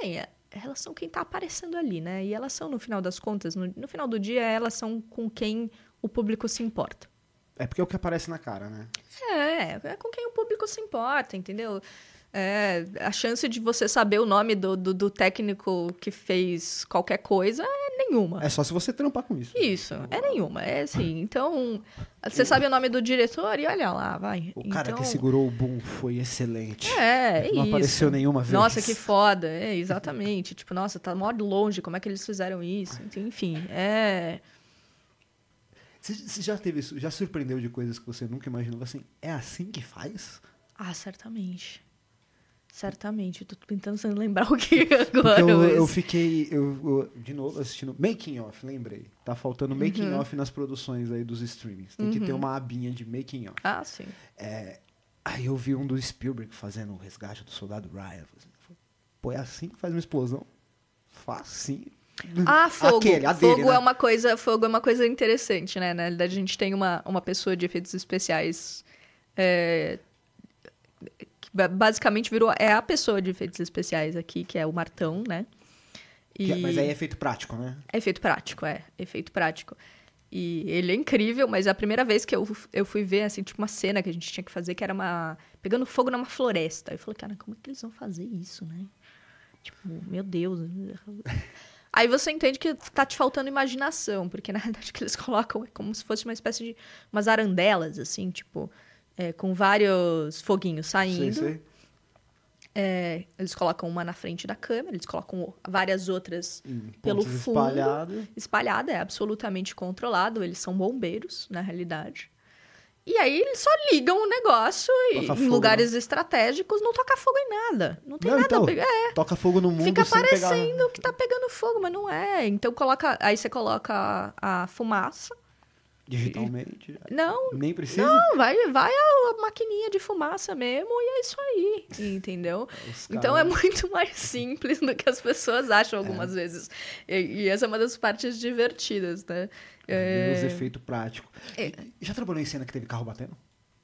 Bem, é- elas são quem tá aparecendo ali, né? E elas são, no final das contas, no, no final do dia, elas são com quem o público se importa. É porque é o que aparece na cara, né? É, é com quem o público se importa, entendeu? É, a chance de você saber o nome do, do, do técnico que fez qualquer coisa é nenhuma. É só se você trampar com isso. Isso, é nenhuma. É assim. *clears throat* Então, você sabe o nome do diretor e olha lá, vai. O cara então, que segurou o boom foi excelente. É, é Não isso. apareceu nenhuma vez. Nossa, que *laughs* foda. É, exatamente. tipo, nossa, tá mó de longe, como é que eles fizeram isso? Enfim, é. Você, você já teve isso? Já surpreendeu de coisas que você nunca imaginou? Assim, é assim que faz? Ah, certamente. Certamente. Eu tô tentando lembrar o que *laughs* agora. eu, mas- eu fiquei, eu, eu, de novo, assistindo Making Off, lembrei. Tá faltando Making Uhum. Off nas produções aí dos streamings. Tem que ter uma abinha de Making Off. Ah, sim. É, aí eu vi um do Spielberg fazendo o resgate do soldado Ryan. Pô, é assim que faz uma explosão? Facinho. Ah, fogo. Aquele, a dele, fogo né? é uma coisa, fogo é uma coisa interessante, né? Na realidade, a gente tem uma, uma pessoa de efeitos especiais é, basicamente virou é a pessoa de efeitos especiais aqui, que é o Martão, né? É- E- Mas aí é feito prático, né? É efeito prático, é. Efeito prático. E ele é incrível, mas a primeira vez que eu, eu fui ver, assim, tipo, uma cena que a gente tinha que fazer, que era uma... Pegando fogo numa floresta. Eu falei, cara, como é que eles vão fazer isso, né? Tipo, meu Deus. *laughs* Aí você entende que tá te faltando imaginação, porque na *laughs* verdade o que eles colocam é como se fosse uma espécie de... Umas arandelas, assim, tipo... é, com vários foguinhos saindo. Sei, sei. É, eles colocam uma na frente da câmera, eles colocam várias outras pelo Pontos fundo. espalhados. espalhada, é absolutamente controlado, eles são bombeiros, na realidade. E aí eles só ligam o negócio e Toca em fogo, lugares estratégicos não toca fogo em nada. Não tem Não, nada. então, pe- é, Toca fogo no mundo fica sem pegar... parecendo que tá pegando fogo, mas não é. Então coloca, aí você coloca a fumaça. Digitalmente. Não, Nem precisa. não, vai, vai a, maquininha de fumaça mesmo e é isso aí, entendeu? *laughs* Então é muito mais simples do que as pessoas acham É. algumas vezes. E, e essa é uma das partes divertidas, né? Ver Os É, efeitos práticos. É. Já trabalhou em cena que teve carro batendo?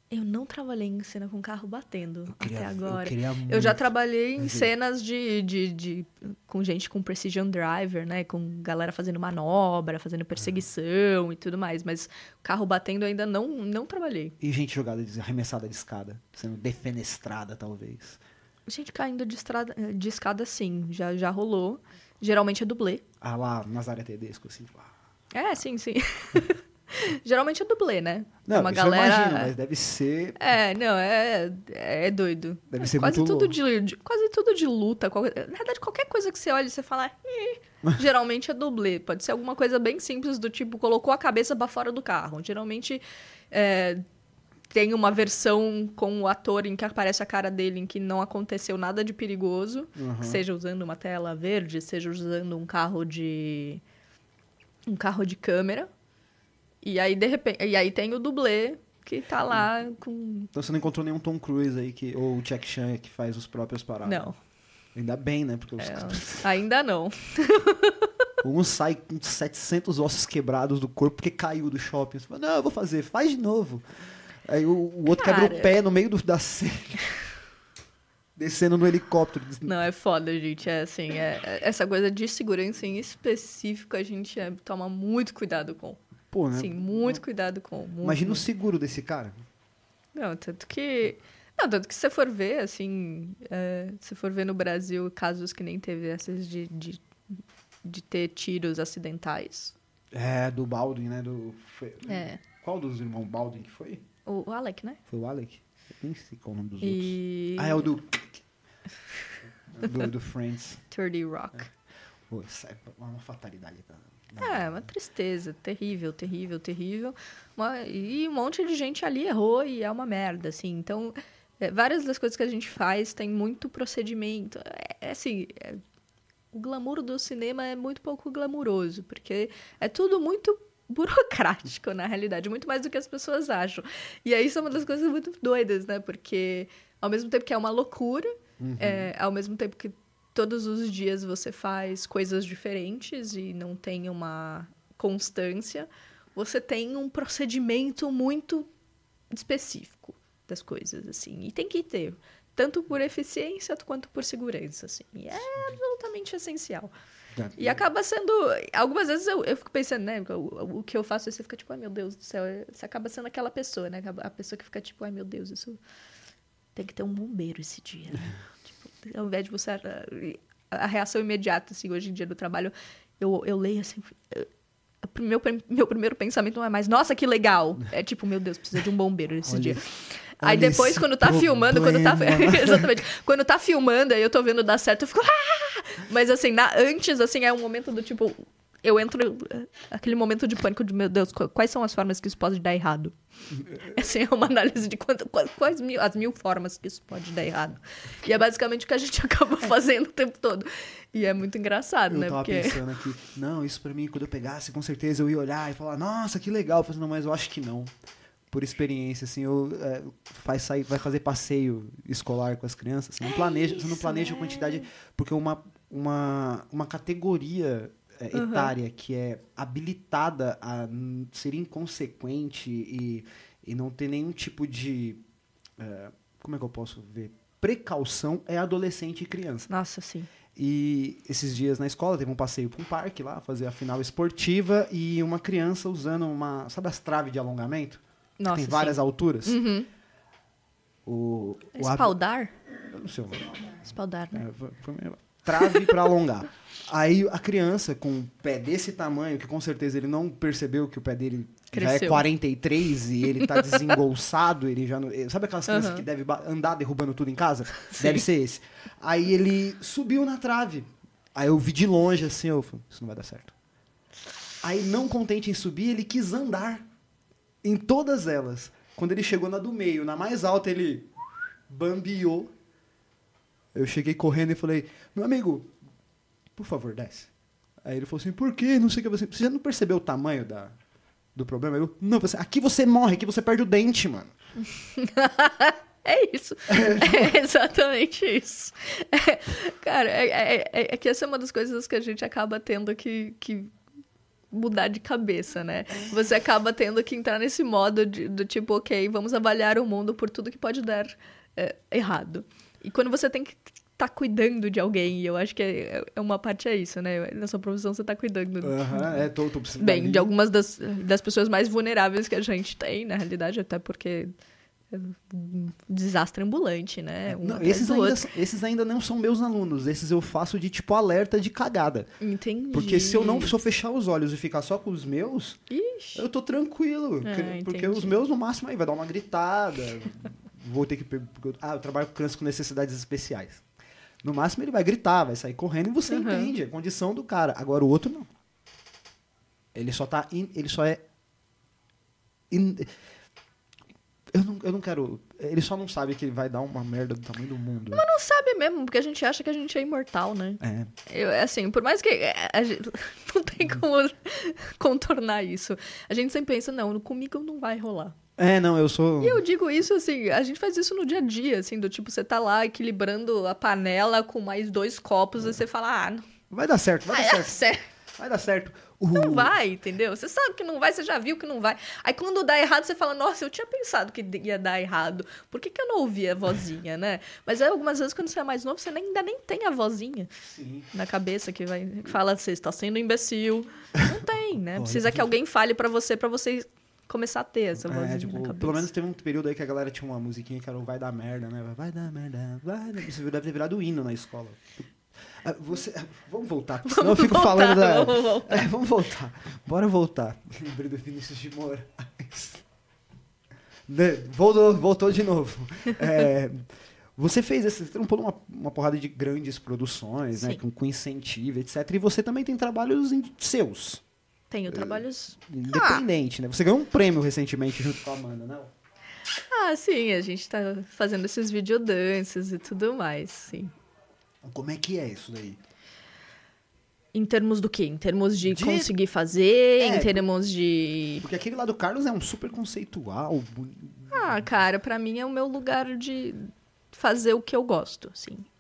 Eu não trabalhei em cena com carro batendo queria- até eu agora. queria Eu já trabalhei em cenas de, de, de- com gente com precision driver, né? Com galera fazendo manobra, fazendo perseguição e tudo mais. Mas carro batendo eu ainda não, não trabalhei. E gente jogada, arremessada de escada. Sendo defenestrada, talvez. Gente caindo de, estrada, de escada, sim. Já, já rolou. Geralmente é dublê. Ah lá, Nazaré Tedesco, assim. tipo, ah. É, sim, sim. *laughs* *laughs* Geralmente é dublê, né? Não, é uma galera. eu imagino, mas deve ser... É, não, é, é doido. Deve ser quase muito tudo de, de- Quase tudo de luta. qual- na verdade, qualquer coisa que você olha e você fala. *laughs* Geralmente é dublê. Pode ser alguma coisa bem simples, do tipo, colocou a cabeça pra fora do carro. Geralmente é, tem uma versão com o ator em que aparece a cara dele em que não aconteceu nada de perigoso. Uhum. Seja usando uma tela verde, seja usando um carro de. um carro de câmera. E aí, de repente. E aí tem o dublê que tá lá com. Então você não encontrou nenhum Tom Cruise aí, que, ou o Jack Chan que faz os próprios paradas. Não. Ainda bem, né? Porque os É, ainda não. *laughs* um sai com 700 ossos quebrados do corpo porque caiu do shopping. Você fala, não, eu vou fazer, faz de novo. Aí o, o outro quebra Cara. o pé no meio do- da cena. *laughs* Descendo no helicóptero. Não, é foda, gente. É assim, é, é- essa coisa de segurança em específico a gente é, toma muito cuidado com. Pô, né? Sim, muito cuidado com. Muito, Imagina o muito. seguro desse cara. Não, tanto que. Não, tanto que se você for ver, assim, é, se for ver no Brasil casos que nem teve esses de, de, de ter tiros acidentais. É, do Baldwin, né? Do, foi- É. Qual dos irmãos Baldwin que foi? O, o Alec, né? Foi o Alec? Eu nem sei qual é o nome dos E. outros. Ah, é o do... *laughs* do, do Friends. 30 Rock. Pô, isso é uma fatalidade. Tá? É, uma tristeza, terrível, terrível, terrível. Uma- e um monte de gente ali errou e é uma merda, assim. Então, é, várias das coisas que a gente faz tem muito procedimento. É, é assim, é- o glamour do cinema é muito pouco glamuroso, porque é tudo muito *laughs* burocrático, na realidade, muito mais do que as pessoas acham. E aí isso é uma das coisas muito doidas, né? Porque ao mesmo tempo que é uma loucura, é, ao mesmo tempo que todos os dias você faz coisas diferentes e não tem uma constância, você tem um procedimento muito específico das coisas, assim. E tem que ter, tanto por eficiência quanto por segurança, assim. E é absolutamente essencial. E acaba sendo. Algumas vezes eu, eu fico pensando, né? O, o que eu faço, você fica tipo, ai meu Deus do céu. Você acaba sendo aquela pessoa, né? A pessoa que fica tipo, ai meu Deus, isso. Tem que ter um bombeiro esse dia. né? *laughs* ao invés de você. A, a reação imediata, assim, hoje em dia do trabalho, eu, eu leio assim. eu- meu, meu primeiro pensamento não é mais, nossa, que legal. É tipo, meu Deus, precisa de um bombeiro esse Olha- dia. Aí olha depois, esse quando tá filmando, quando tá. *laughs* Exatamente. Quando tá filmando, aí eu tô vendo dar certo, eu fico. "Ah!" Mas assim, na- antes, assim, é um momento do tipo. Eu entro. eh, Aquele momento de pânico de, meu Deus, qu- quais são as formas que isso pode dar errado? *laughs* Assim, é uma análise de quanto, quais, mil, as mil formas que isso pode dar errado. E é basicamente o que a gente *laughs* acaba fazendo o tempo todo. E é muito engraçado, Eu né? tava Porque. pensando aqui, não, isso pra mim, quando eu pegasse, com certeza eu ia olhar e falar, nossa, que legal. Eu falei, não, mas eu acho que não. Por experiência, assim, eu é, faz sair, vai fazer passeio escolar com as crianças. Você não planeja, você não isso, planeja a é. quantidade. Porque uma, uma, uma categoria é, Uhum. etária que é habilitada a ser inconsequente e, e não ter nenhum tipo de. é, como é que eu posso ver? Precaução é adolescente e criança. Nossa, sim. E esses dias na escola teve um passeio para um parque lá, fazer a final esportiva e uma criança usando uma. Sabe as traves de alongamento? Nossa, tem várias sim. alturas? Uhum. O, o ab- Espaldar? Eu não sei. Espaldar, né? É, foi- foi meio- trave pra alongar. Aí a criança com um pé desse tamanho, que com certeza ele não percebeu que o pé dele já é Cresceu. 43 e ele tá *laughs* desengolçado, ele já não... Sabe aquelas crianças Aham. que devem andar derrubando tudo em casa? *laughs* Deve ser esse. Aí ele subiu na trave. Aí eu vi de longe assim, eu falei, isso não vai dar certo. Aí não contente em subir, ele quis andar em todas elas. Quando ele chegou na do meio, na mais alta, ele bambiou. Eu cheguei correndo e falei, meu amigo, por favor, desce. Aí ele falou assim, por quê? Não sei o que você. Você já não percebeu o tamanho da, do problema? Eu, não, você, aqui você morre, aqui você perde o dente, mano. *laughs* É isso. É *laughs* exatamente isso. *laughs* É, cara, é, é- é- que essa é uma das coisas que a gente acaba tendo que, que mudar de cabeça, né? Você acaba tendo que entrar nesse modo de- do tipo, ok, vamos avaliar o mundo por tudo que pode dar é, errado. E quando você tem que estar cuidando de alguém, e eu acho que é, é uma parte é isso, né? Na sua profissão você tá cuidando Aham, é, tô, tô precisando Bem, de algumas das, das pessoas mais vulneráveis que a gente tem, na realidade, até porque é um desastre ambulante, né? Um Não, esses, ainda, esses ainda não são meus alunos. Esses eu faço de tipo alerta de cagada. Entendi. Porque se eu não se eu fechar os olhos e ficar só com os meus, Ixi. eu tô tranquilo. Ah, porque- porque entendi. os meus, no máximo, aí vai dar uma gritada. *laughs* vou ter que. Ah, eu trabalho com crianças com necessidades especiais. No máximo, ele vai gritar, vai sair correndo e você Uhum. entende a condição do cara. Agora o outro não. Ele só tá. in- ele só é. in- eu, não, eu não quero. Ele só não sabe que ele vai dar uma merda do tamanho do mundo. Mas não sabe mesmo, porque a gente acha que a gente é imortal, né? É. Eu, assim, por mais que é, a gente, *laughs* não tem como contornar isso. A gente sempre pensa, não, comigo não vai rolar. É, não, eu sou. E eu digo isso assim, a gente faz isso no dia a dia, assim, do tipo, você tá lá equilibrando a panela com mais dois copos, e você fala, ah, não Vai dar certo, vai vai dar dar certo. certo. Vai dar certo. Não vai, entendeu? Você sabe que não vai, você já viu que não vai. Aí quando dá errado, você fala, nossa, eu tinha pensado que ia dar errado. Por que, que eu não ouvi a vozinha, né? Mas aí, algumas vezes, quando você é mais novo, você ainda nem tem a vozinha Sim. na cabeça que vai que fala, você está sendo imbecil. Não tem, né? Precisa que alguém fale pra você, pra você começar a ter essa vozinha É, tipo, pelo menos teve um período aí que a galera tinha uma musiquinha que era o Vai Dar Merda, né? Vai dar merda, vai dar... Isso deve ter virado hino na escola. Ah, Você... ah, Vamos voltar, porque senão eu fico voltar, falando da... vamos voltar. É, vamos voltar. Bora voltar. Lembrei do Vinícius de Moraes. Né, Voltou, voltou de novo. É, você fez esse, você trampou numa uma porrada de grandes produções, né? Sim. Com, com incentivo, etc. E você também tem trabalhos seus. Tenho trabalhos. Independente, né? Você ganhou um prêmio recentemente junto com a Amanda, não? Ah, sim, a gente tá fazendo esses videodances e tudo mais, sim. Como é que é isso daí? Em termos do quê? Em termos de, De- conseguir fazer, É, em termos de. Porque aquele lá do Carlos é um super conceitual. Ah, cara, pra mim é o meu lugar de fazer o que eu gosto.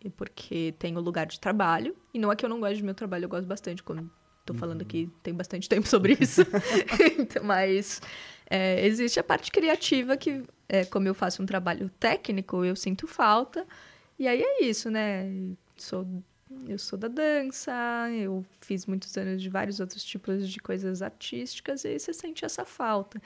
E Porque tem o lugar de trabalho, e não é que eu não gosto do meu trabalho, eu gosto bastante, como tô falando aqui, tem bastante tempo sobre *laughs* isso. *laughs* Então, Mas é, existe a parte criativa que, é, como eu faço um trabalho técnico, eu sinto falta. E aí é isso, né? Sou, eu sou da dança, eu fiz muitos anos de vários outros tipos de coisas artísticas, e aí você sente essa falta.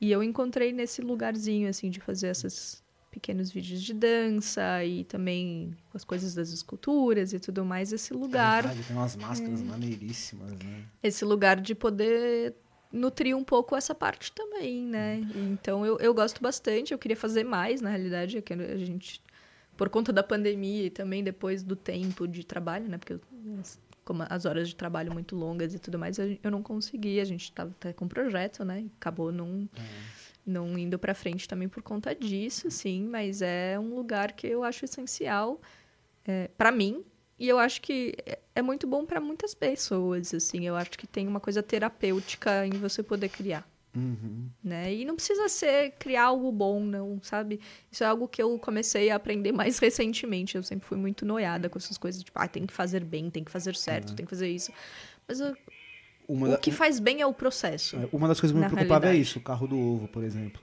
E eu encontrei nesse lugarzinho, assim, de fazer esses pequenos vídeos de dança e também as coisas das esculturas e tudo mais, esse lugar, É verdade, tem umas máscaras É. maneiríssimas, né? esse lugar de poder nutrir um pouco essa parte também, né? E Então eu, eu gosto bastante, eu queria fazer mais, na realidade, é que a gente, por conta da pandemia e também depois do tempo de trabalho, né? Porque eu- como as horas de trabalho muito longas e tudo mais, eu não consegui, a gente estava até com projeto, né? Acabou não não indo para frente também por conta disso, sim, mas é um lugar que eu acho essencial é, para mim e eu acho que é- é muito bom para muitas pessoas, assim. Eu acho que tem uma coisa terapêutica em você poder criar, Uhum. né? E não precisa ser criar algo bom, não, sabe? Isso é algo que eu comecei a aprender mais recentemente. Eu sempre fui muito noiada com essas coisas, tipo, ah, tem que fazer bem, tem que fazer certo, tem que fazer isso. Mas eu- Uma, o da- que faz bem é o processo. uma das coisas que me preocupava é realidade. isso, o carro do ovo, por exemplo.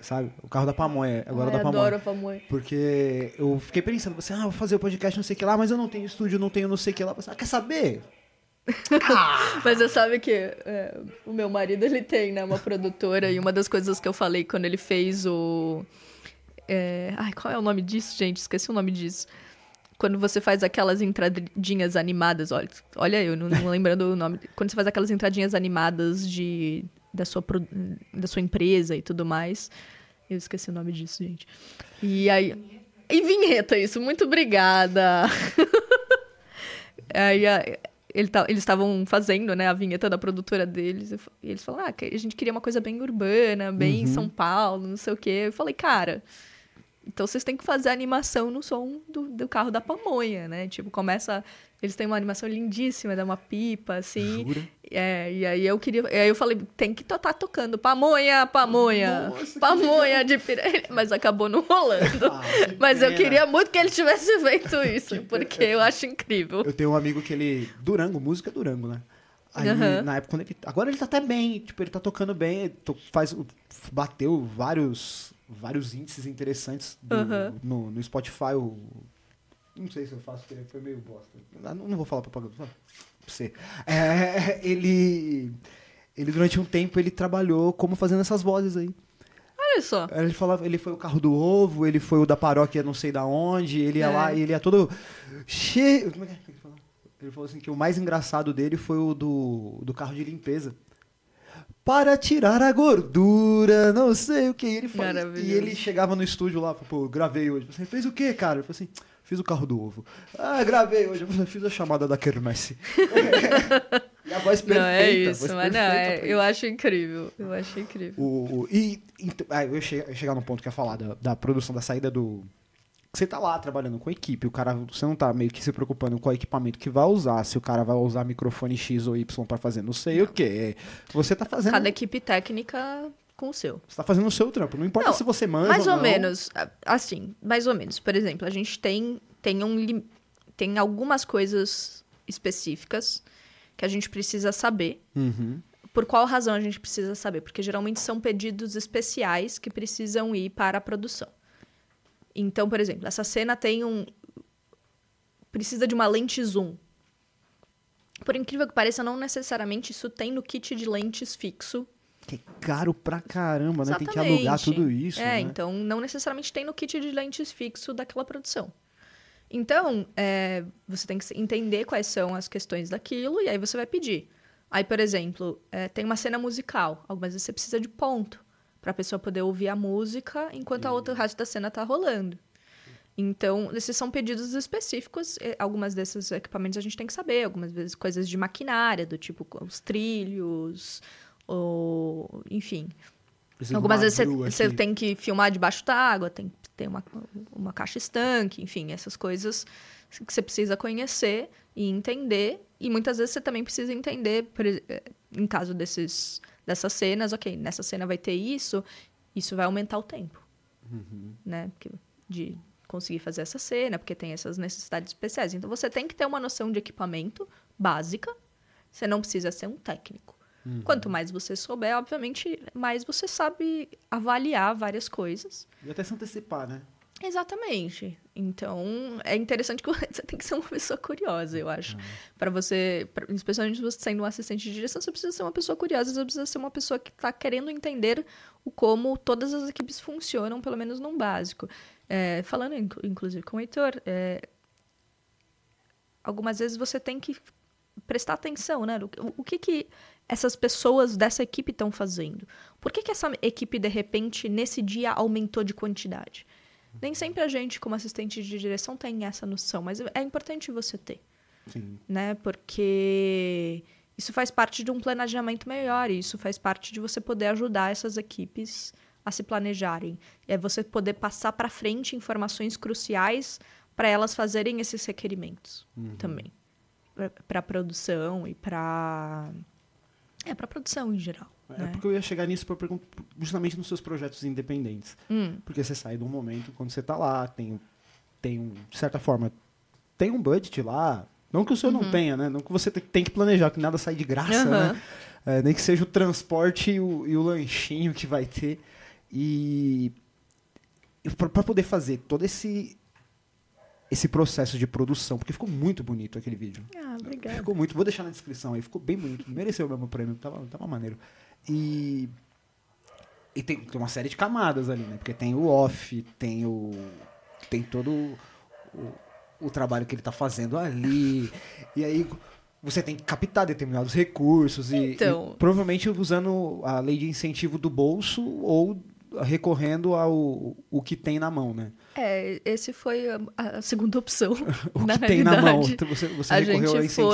Sabe? O carro da pamonha, agora Ai, da pamonha. adoro a pamonha. Porque eu fiquei pensando, você, ah, vou fazer o podcast não sei o que lá, mas eu não tenho estúdio, não tenho não sei o que lá. Você, ah, quer saber? *laughs* Mas você sabe que é, o meu marido, ele tem, né, uma produtora, e uma das coisas que eu falei quando ele fez o... é, ai, qual é o nome disso, gente? Esqueci o nome disso. Quando você faz aquelas entradinhas animadas, olha, olha eu não, não lembrando o nome. Quando você faz aquelas entradinhas animadas de da sua, da sua empresa e tudo mais. Eu esqueci o nome disso, gente. E aí. E vinheta, isso. Muito obrigada. *laughs* aí ele tá- eles estavam fazendo, né, a vinheta da produtora deles. E eles falaram, ah, a gente queria uma coisa bem urbana, bem São Paulo, não sei o quê. Eu falei, cara. Então vocês têm que fazer a animação no som do, do carro da pamonha, né? Tipo, começa. Eles têm uma animação lindíssima, dá uma pipa, assim. Jura? É, e aí eu queria. E aí eu falei, tem que estar tá tocando pamonha, pamonha, Nossa, pamonha de pirelli. Mas acabou não rolando. Ah, Mas eu pena. queria muito que ele tivesse feito *laughs* isso, porque eu acho incrível. Eu tenho um amigo que ele. Durango, música Durango, né? Aí, Aham. na época, quando ele. Agora ele tá até bem, tipo, ele tá tocando bem, to- faz, bateu vários, vários índices interessantes do- Aham. no, no Spotify. O, não sei se eu faço, porque foi meio bosta. Ah, Não, não vou falar propaganda, pra você. É, *laughs* ele. Ele, durante um tempo, ele trabalhou como fazendo essas vozes aí. Olha só. Ele falava, ele foi o carro do ovo, ele foi o da paróquia não sei da onde, ele ia É. lá e ele ia todo cheio. Como é que ele falou? Ele falou assim que o mais engraçado dele foi o do, do carro de limpeza. Para tirar a gordura, não sei o que. Ele faz, Maravilhoso. e ele chegava no estúdio lá, falou, pô, gravei hoje. Você fez o quê, cara? Ele falou assim, fiz o carro do ovo. Ah, gravei hoje. Eu falei, fiz a chamada da Kermesse. *laughs* e a voz perfeita. não, é isso, mas não, é- eu acho incrível. Eu acho incrível. o, o- e ent- ah, eu ia che- ia chegar num ponto que eu ia falar da, da produção, da saída do. Você tá lá trabalhando com a equipe, o cara, você não tá meio que se preocupando com o equipamento que vai usar, se o cara vai usar microfone X ou Y pra fazer não sei o que. Você tá fazendo. Cada equipe técnica com o seu. Você tá fazendo o seu trampo. Não importa Não, se você manja. Mais ou não. menos, assim, mais ou menos. Por exemplo, a gente tem, tem, um, tem algumas coisas específicas que a gente precisa saber. Uhum. Por qual razão a gente precisa saber? Porque geralmente são pedidos especiais que precisam ir para a produção. Então, por exemplo, essa cena tem um. Precisa de uma lente zoom. Por incrível que pareça, não necessariamente isso tem no kit de lentes fixo Que é caro pra caramba, né? Tem que alugar Exatamente. tudo isso. É, né? então não necessariamente tem no kit de lentes fixo daquela produção. Então, é, você tem que entender quais são as questões daquilo e aí você vai pedir. Aí, por exemplo, é, tem uma cena musical. Algumas vezes você precisa de ponto para a pessoa poder ouvir a música enquanto a outra o resto da cena está rolando. Então, esses são pedidos específicos. Algumas desses equipamentos a gente tem que saber. Algumas vezes coisas de maquinária, do tipo os trilhos, ou enfim. Precisa de Algumas uma vezes você, tem que filmar debaixo d'água, tem que ter uma, uma caixa estanque, enfim, essas coisas que você precisa conhecer e entender. E muitas vezes você também precisa entender, eh, em caso desses, dessas cenas, ok, nessa cena vai ter isso, isso vai aumentar o tempo, Uhum. né? Porque, de conseguir fazer essa cena, porque tem essas necessidades especiais. Então você tem que ter uma noção de equipamento básica, você não precisa ser um técnico. Uhum. Quanto mais você souber, obviamente, mais você sabe avaliar várias coisas. E até se antecipar, né? Exatamente. Então, é interessante que *laughs* você tem que ser uma pessoa curiosa, eu acho. Para você, pra- especialmente você sendo um assistente de direção, você precisa ser uma pessoa curiosa, você precisa ser uma pessoa que está querendo entender o como todas as equipes funcionam, pelo menos num básico. É, falando, inclu- inclusive, com o Heitor, é, algumas vezes você tem que prestar atenção, né? O, o que que essas pessoas dessa equipe estão fazendo? Por que, que essa equipe, de repente, nesse dia aumentou de quantidade? Nem sempre a gente, como assistente de direção, tem essa noção, mas é importante você ter, Sim. né? Porque isso faz parte de um planejamento melhor, e isso faz parte de você poder ajudar essas equipes a se planejarem. É você poder passar para frente informações cruciais para elas fazerem esses requerimentos também. Para a produção e para. É, para produção em geral. É né? porque eu ia chegar nisso pra perguntar justamente nos seus projetos independentes. Hum, Porque você sai de um momento quando você tá lá, tem, tem de certa forma, tem um budget lá. Não que o seu não tenha, né? Não que você te- tem que planejar, que nada sai de graça, Uhum. Né? É, nem que seja o transporte e o, e o lanchinho que vai ter. E, pra poder fazer todo esse esse processo de produção, porque ficou muito bonito aquele vídeo. Ah, obrigada. Ficou muito. Vou deixar na descrição aí. Ficou bem bonito. Mereceu mesmo o prêmio. Tava, tava maneiro. E. E tem, tem uma série de camadas ali, né? Porque tem o off, tem o. Tem todo o, o trabalho que ele tá fazendo ali. e aí você tem que captar determinados recursos e, Então. e provavelmente usando a lei de incentivo do bolso ou recorrendo ao o que tem na mão, né? É, esse foi a, a segunda opção. *laughs* O na que tem na mão. realidade. Então você, você a recorreu ao gente incentivo,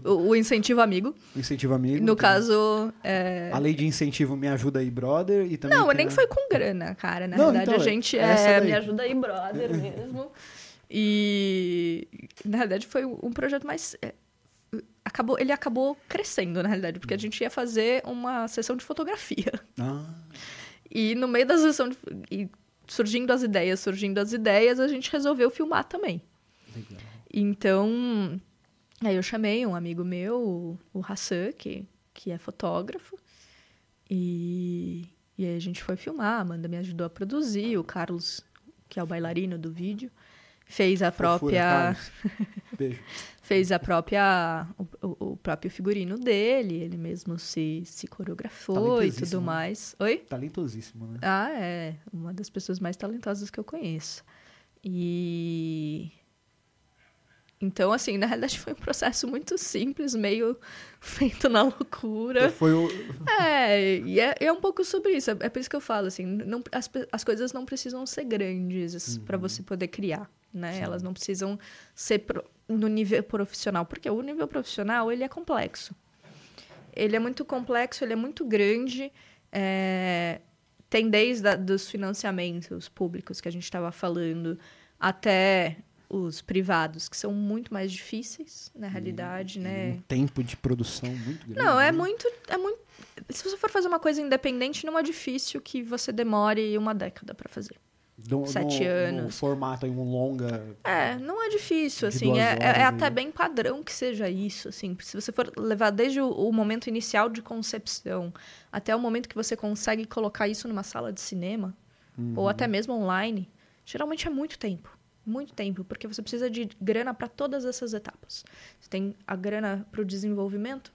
foi o, o incentivo amigo. incentivo amigo. No tem caso, é, A lei de incentivo Me Ajuda aí, brother. E também não, tem nem foi com grana, cara. Na Não, verdade, então, a gente é, daí. me ajuda aí, brother *laughs* mesmo. E na verdade foi um projeto mais é, acabou, ele acabou crescendo na realidade, porque a gente ia fazer uma sessão de fotografia. Ah, *laughs* E no meio da sessão de, e surgindo as ideias, surgindo as ideias, a gente resolveu filmar também. legal. Então, aí eu chamei um amigo meu, o- Hassan, que, que é fotógrafo, e, e aí a gente foi filmar, a Amanda me ajudou a produzir, o Carlos, que é o bailarino do vídeo, fez a Fofura, própria. *laughs* Beijo. Fez a própria o, o- próprio figurino dele, ele mesmo se, se coreografou e tudo mais. Oi? Talentosíssimo, né? Ah, é. Uma das pessoas mais talentosas que eu conheço. E. Então, assim, na realidade foi um processo muito simples, meio *laughs* feito na loucura. Então foi o... *laughs* É, e é, é um pouco sobre isso. É por isso que eu falo, assim, não, as, as coisas não precisam ser grandes para você poder criar, né? Elas não precisam ser pro- no nível profissional, porque o nível profissional, ele é complexo. Ele é muito complexo, ele é muito grande, é, tem desde a, dos financiamentos públicos que a gente estava falando, até os privados, que são muito mais difíceis, na realidade, né? um tempo de produção muito grande. Não, é né? muito, é muito. Se você for fazer uma coisa independente, não é difícil que você demore uma década pra fazer. Sete no- anos. No formato aí, um longa... É, não é difícil, assim. É, é- é até bem padrão que seja isso, assim. Se você for levar desde o, o momento inicial de concepção até o momento que você consegue colocar isso numa sala de cinema, ou até mesmo online, geralmente é muito tempo. Muito tempo, porque você precisa de grana para todas essas etapas. Você tem a grana para o desenvolvimento,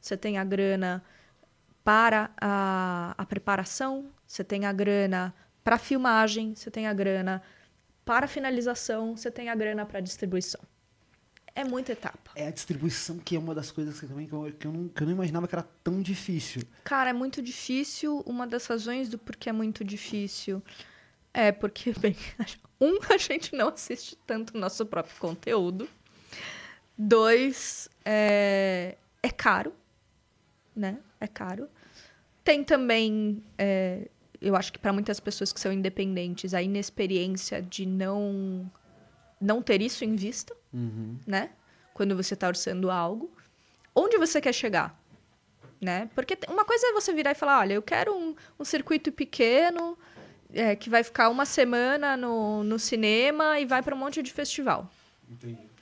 você tem a grana para a, a preparação, você tem a grana para filmagem, você tem a grana para finalização, você tem a grana para distribuição. É muita etapa. É a distribuição que é uma das coisas que, também, que, eu, que eu não, que eu não imaginava que era tão difícil. Cara, é muito difícil. Uma das razões do porquê é muito difícil é porque, *laughs* bem, um, a gente não assiste tanto o nosso próprio conteúdo. Dois, é, é caro, né? É caro. Tem também, é, eu acho que para muitas pessoas que são independentes, a inexperiência de não, não ter isso em vista, né? Quando você está orçando algo. Onde você quer chegar? né? Porque uma coisa é você virar e falar, olha, eu quero um, um circuito pequeno é, que vai ficar uma semana no, no cinema e vai para um monte de festival. Entendi.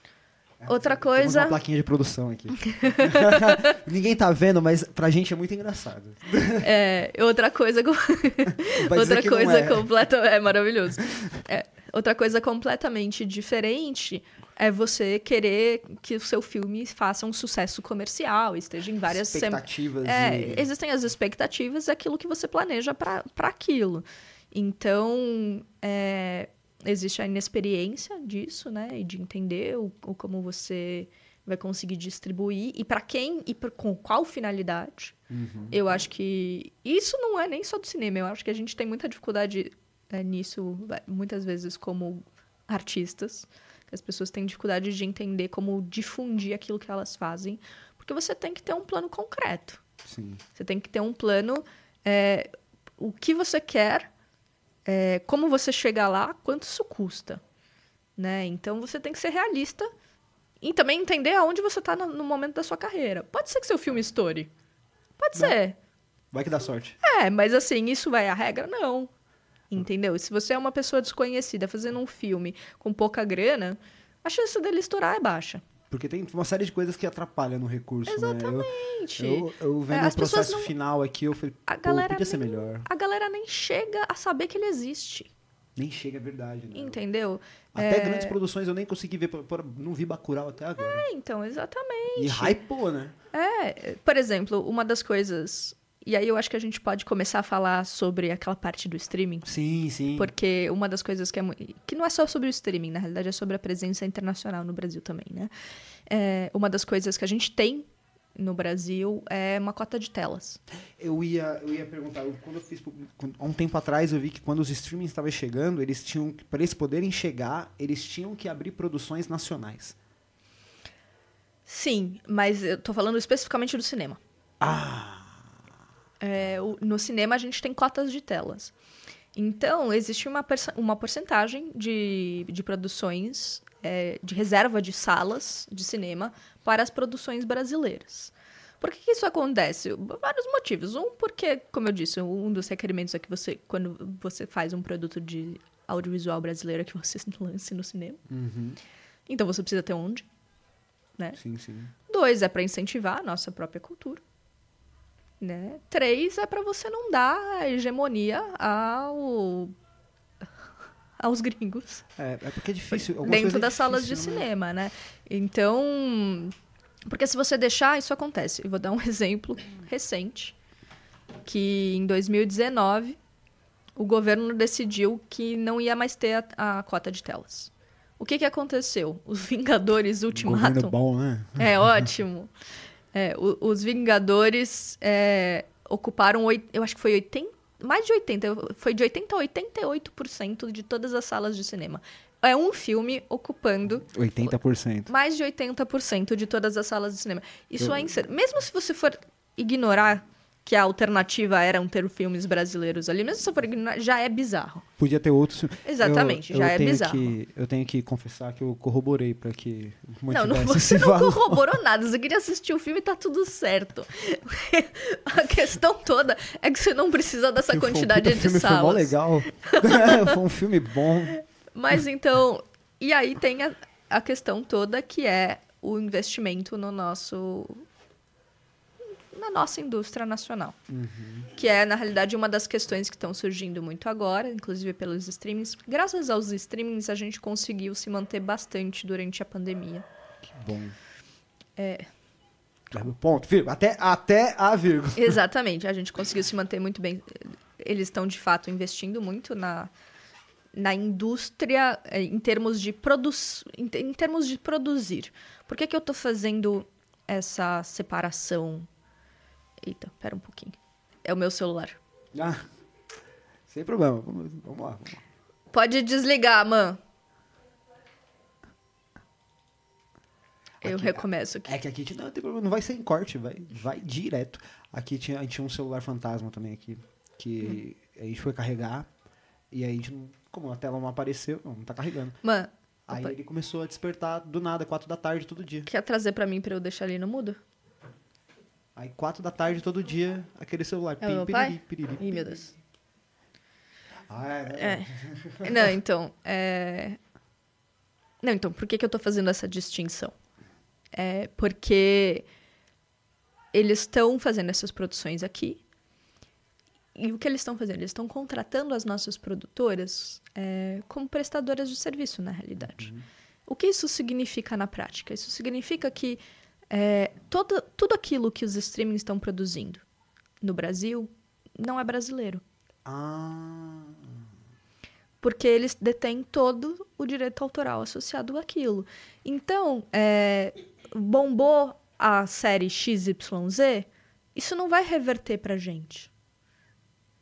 Outra Temos coisa, uma plaquinha de produção aqui. *laughs* *laughs* Ninguém tá vendo, mas pra gente é muito engraçado. é, outra coisa, *laughs* outra coisa é. completa, é maravilhoso. É, outra coisa completamente diferente é você querer que o seu filme faça um sucesso comercial, esteja em várias sem- expectativas. É, e... existem as expectativas daquilo que você planeja para aquilo. Então, é, existe a inexperiência disso, né? E de entender o, o como você vai conseguir distribuir e para quem e pra, com qual finalidade. Uhum. Eu acho que isso não é nem só do cinema. Eu acho que a gente tem muita dificuldade né, nisso, muitas vezes, como artistas. As pessoas têm dificuldade de entender como difundir aquilo que elas fazem, porque você tem que ter um plano concreto. Sim. Você tem que ter um plano, é, o que você quer, é, como você chega lá, quanto isso custa. Né? Então você tem que ser realista e também entender aonde você está no, no momento da sua carreira. Pode ser que seu filme estoure. Pode ser. Vai que dá sorte. É, mas assim, isso vai a regra? Não. Entendeu? Se você é uma pessoa desconhecida fazendo um filme com pouca grana, a chance dele estourar é baixa. Porque tem uma série de coisas que atrapalham no recurso, Exatamente. né? Eu, eu, eu vendo É, o processo não- final aqui, eu falei, A galera podia ser nem- melhor. A galera nem chega a saber que ele existe. Nem chega, é verdade, né? Entendeu? Até É, grandes produções eu nem consegui ver, não vi Bacurau até agora. é, então, exatamente. E hypou, né? É, por exemplo, uma das coisas E aí eu acho que a gente pode começar a falar sobre aquela parte do streaming. Sim, sim. Porque uma das coisas que é. que não é só sobre o streaming, na realidade é sobre a presença internacional no Brasil também, né? É, uma das coisas que a gente tem no Brasil é uma cota de telas. Eu ia, eu ia perguntar, quando eu fiz quando- há um tempo atrás eu vi que quando os streamings estavam chegando, eles tinham para eles poderem chegar, eles tinham que abrir produções nacionais. Sim, mas eu tô falando especificamente do cinema. Ah, É, o- no cinema a gente tem cotas de telas. Então, existe uma, uma porcentagem de, de produções, é, de reserva de salas de cinema para as produções brasileiras. Por que, que isso acontece? Vários motivos. Um, porque, como eu disse, um dos requerimentos é que você, quando você faz um produto de audiovisual brasileiro, é que você *laughs* lance no cinema. uhum. Então, você precisa ter onde. Né? sim, sim. Dois é para incentivar a nossa própria cultura. Né? Três é para você não dar hegemonia ao *laughs* aos gringos É, é porque é difícil. algumas dentro é das salas de né? cinema, né? Então, porque se você deixar, isso acontece. Eu vou dar um *laughs* exemplo recente, que em 2019 o governo decidiu que não ia mais ter a, a cota de telas. O que que aconteceu? Os Vingadores Ultimatum Governo bom, né? é ótimo. *laughs* É, o- os Vingadores é, ocuparam, oit- eu acho que foi 80, mais de 80, eu- foi de 80 a 88% de todas as salas de cinema. É um filme ocupando 80%. mais de 80% de todas as salas de cinema. Isso é insano. Mesmo se você for ignorar que a alternativa eram ter filmes brasileiros ali, mesmo se for já é bizarro. Podia ter outros. Exatamente, Eu- já eu é bizarro. Que, eu tenho que confessar que eu corroborei para que Não, não, você não valor. corroborou nada. Você queria assistir o filme e tá tudo certo. *laughs* A questão toda é que você não precisa dessa um quantidade puta de filme, salas. Foi mó legal. *laughs* foi um filme bom. Mas então. E aí tem a, a questão toda que é o investimento no nosso. Na nossa indústria nacional. Que é, na realidade, uma das questões que estão surgindo muito agora, inclusive pelos streamings. Graças aos streamings, a gente conseguiu se manter bastante durante a pandemia. Que bom. É. Ponto, vírgula. Até, até a vírgula. *laughs* Exatamente, a gente conseguiu se manter muito bem. Eles estão, de fato, investindo muito na, na indústria eh, em termos de, produ em termos de produzir. Por que, que eu estou fazendo essa separação? Eita, pera um pouquinho. É o meu celular. Ah, sem problema. Vamos, vamos lá. Vamos lá. Pode desligar, man. Eu Aqui, recomeço aqui. É que aqui não tem problema, não vai ser em corte, vai, vai direto. Aqui tinha, a gente tinha um celular fantasma também aqui, que a gente foi carregar e aí a gente como a tela não apareceu, não, não tá carregando. Man, Aí Opa. ele começou a despertar do nada, quatro da tarde todo dia. quer trazer pra mim pra eu deixar ali no mudo? Aí quatro da tarde todo dia, aquele celular. É o meu pai? piriri, Ih, meu Deus. Ah, é, É. Não, então, é... Não, então, por que, que eu tô fazendo essa distinção? É porque eles estão fazendo essas produções aqui. E o que eles estão fazendo? Eles estão contratando as nossas produtoras é, como prestadoras de serviço, na realidade. O que isso significa na prática? Isso significa que é, todo, tudo aquilo que os streamings estão produzindo no Brasil não é brasileiro Ah, porque eles detêm todo o direito autoral associado àquilo. Então, é, bombou a série XYZ, isso não vai reverter pra gente.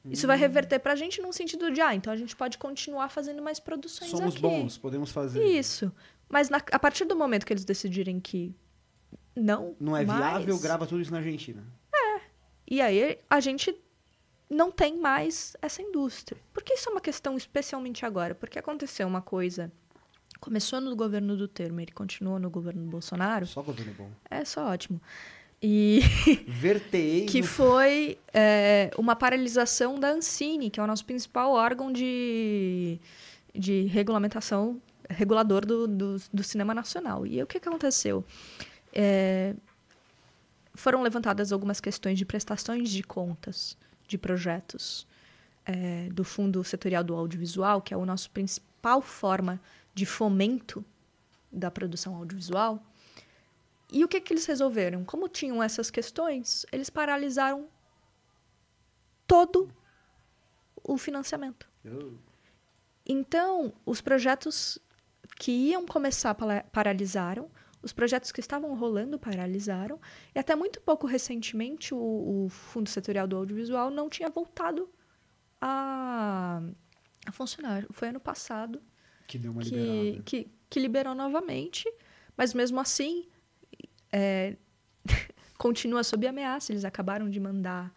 Isso vai reverter pra gente num sentido de, ah, então a gente pode continuar fazendo mais produções somos aqui. bons, podemos fazer. Isso. Mas na- a partir do momento que eles decidirem que não Não é mais, viável, grava tudo isso na Argentina. E aí a gente não tem mais essa indústria. Porque isso é uma questão especialmente agora, porque aconteceu uma coisa. Começou no governo do Temer e continuou no governo do Bolsonaro. Só governo bom. É só ótimo. E *laughs* Vertei *laughs* que foi é, uma paralisação da Ancine, que é o nosso principal órgão de, de regulamentação, regulador do, do, do cinema nacional. E aí, o que, que aconteceu? É, foram levantadas algumas questões de prestações de contas de projetos é, do Fundo Setorial do Audiovisual, que é a nossa principal forma de fomento da produção audiovisual. E o que, que eles resolveram? Como tinham essas questões, eles paralisaram todo o financiamento. Então, os projetos que iam começar paralisaram, os projetos que estavam rolando paralisaram, e até muito pouco recentemente o, o Fundo Setorial do Audiovisual não tinha voltado a, a funcionar. Foi ano passado Que deu uma que, liberada. que, que liberou novamente, mas mesmo assim é, *laughs* continua sob ameaça. Eles acabaram de mandar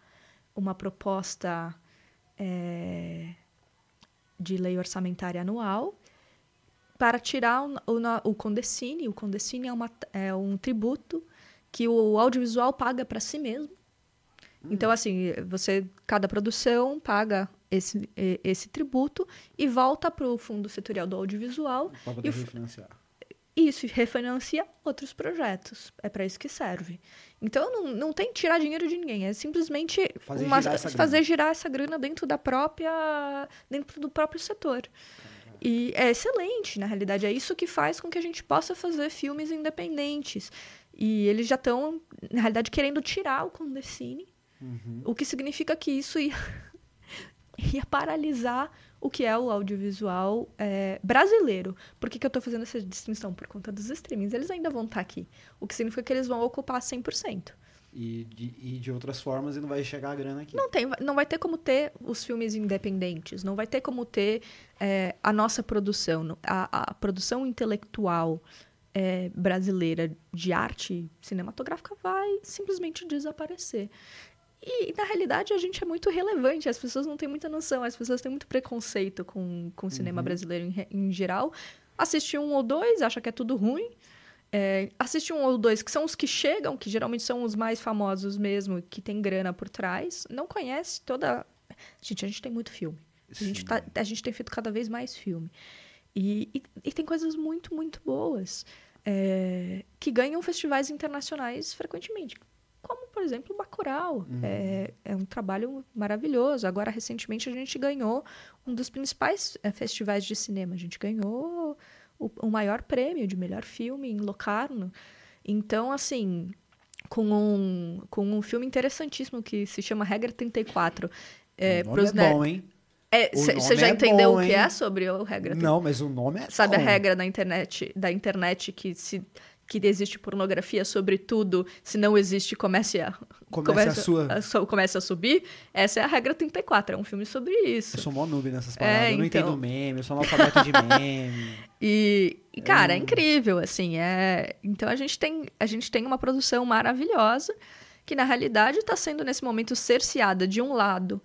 uma proposta é, de lei orçamentária anual para tirar o, o, o Condecine. O Condecine é, uma, é um tributo que o audiovisual paga para si mesmo. Então, assim, você, cada produção paga esse, e- esse tributo e volta para o Fundo Setorial do Audiovisual Pra e poder f- refinanciar. isso refinancia outros projetos. É para isso que serve. Então, não, não tem tirar dinheiro de ninguém. É simplesmente Fazer uma- girar essa fazer girar essa grana dentro da própria... dentro do próprio setor. E é excelente, na realidade. É isso que faz com que a gente possa fazer filmes independentes. E eles já estão, na realidade, querendo tirar o Condecine, Uhum. o que significa que isso ia, *laughs* ia paralisar o que é o audiovisual é, brasileiro. Por que, que eu estou fazendo essa distinção? Por conta dos streamings. Eles ainda vão estar aqui. O que significa que eles vão ocupar 100%. E de, e de outras formas e não vai chegar a grana aqui. Não, tem, não vai ter como ter os filmes independentes, não vai ter como ter é, a nossa produção, a, a produção intelectual é, brasileira de arte cinematográfica vai simplesmente desaparecer. E, na realidade, a gente é muito relevante, as pessoas não têm muita noção, as pessoas têm muito preconceito com, com o cinema brasileiro em, em geral. Assiste um ou dois, acha que é tudo ruim. É, assiste um ou dois, que são os que chegam, que geralmente são os mais famosos mesmo, que tem grana por trás. Não conhece toda. Gente, a gente tem muito filme. A gente, tá- a gente tem feito cada vez mais filme. E, e, e tem coisas muito, muito boas é, que ganham festivais internacionais frequentemente. Como, por exemplo, o Bacurau. É, é um trabalho maravilhoso. Agora, recentemente, a gente ganhou um dos principais é, festivais de cinema. A gente ganhou o, o maior prêmio de melhor filme em Locarno. Então, assim, com um, com um filme interessantíssimo que se chama Regra 34. É, o nome pros é bom, hein? É, Você nome já é entendeu bom, o que hein? é sobre o Regra 34? Não, mas o nome é Sabe a bom. regra da internet, da internet que se que existe pornografia sobre tudo, se não existe, comece a Comece a sua. a, comece a subir? Essa é a regra 34, é um filme sobre isso. Eu sou mó noob nessas palavras. eu não então. entendo meme, eu sou analfabeto de *laughs* meme. E, e, cara, é incrível, assim, é... Então a gente tem, a gente tem uma produção maravilhosa que, na realidade, está sendo, nesse momento, cerceada, de um lado,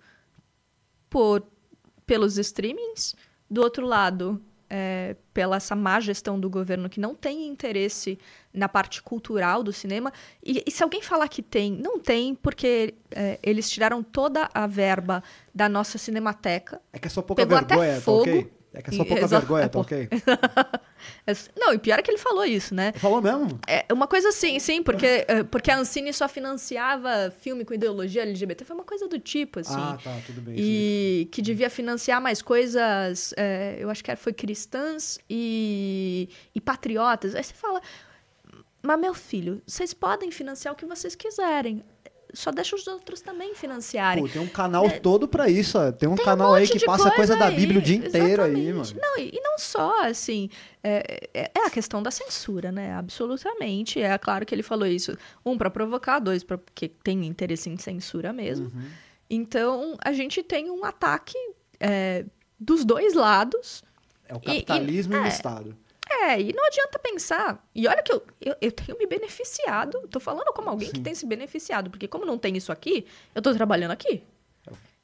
por, pelos streamings, do outro lado, é, pela essa má gestão do governo que não tem interesse na parte cultural do cinema. E, e se alguém falar que tem, não tem, porque é, eles tiraram toda a verba da nossa cinemateca. É que é só pouca Pegou até vergonha, tá fogo. É que é só E- pouca vergonha, é tá ok? *laughs* É, Não, e pior é que ele falou isso, né? Falou mesmo? É uma coisa assim, sim, porque, eh, porque a Ancine só financiava filme com ideologia LGBT. Foi uma coisa do tipo, assim. Ah, tá, tudo bem. E que devia financiar mais coisas, eh, eu acho que foi cristãs e, e patriotas. Aí você fala, mas meu filho, vocês podem financiar o que vocês quiserem. Só deixa os outros também financiarem. Pô, tem um canal todo pra isso, ó. Tem um Tem um canal aí monte que passa coisa da aí, Bíblia o dia inteiro aí, exatamente. mano. Não, e, e não só, assim, é, é- é a questão da censura, né? Absolutamente. É claro que ele falou isso. Um, para provocar, dois, pra- porque tem interesse em censura mesmo. Uhum. Então, a gente tem um ataque é, dos dois lados. É o E- e- capitalismo e, o é. Estado. É, e não adianta pensar. E olha que eu, eu, eu tenho me beneficiado. Tô falando como alguém que Sim. tem se beneficiado. Porque como não tem isso aqui, eu tô trabalhando aqui.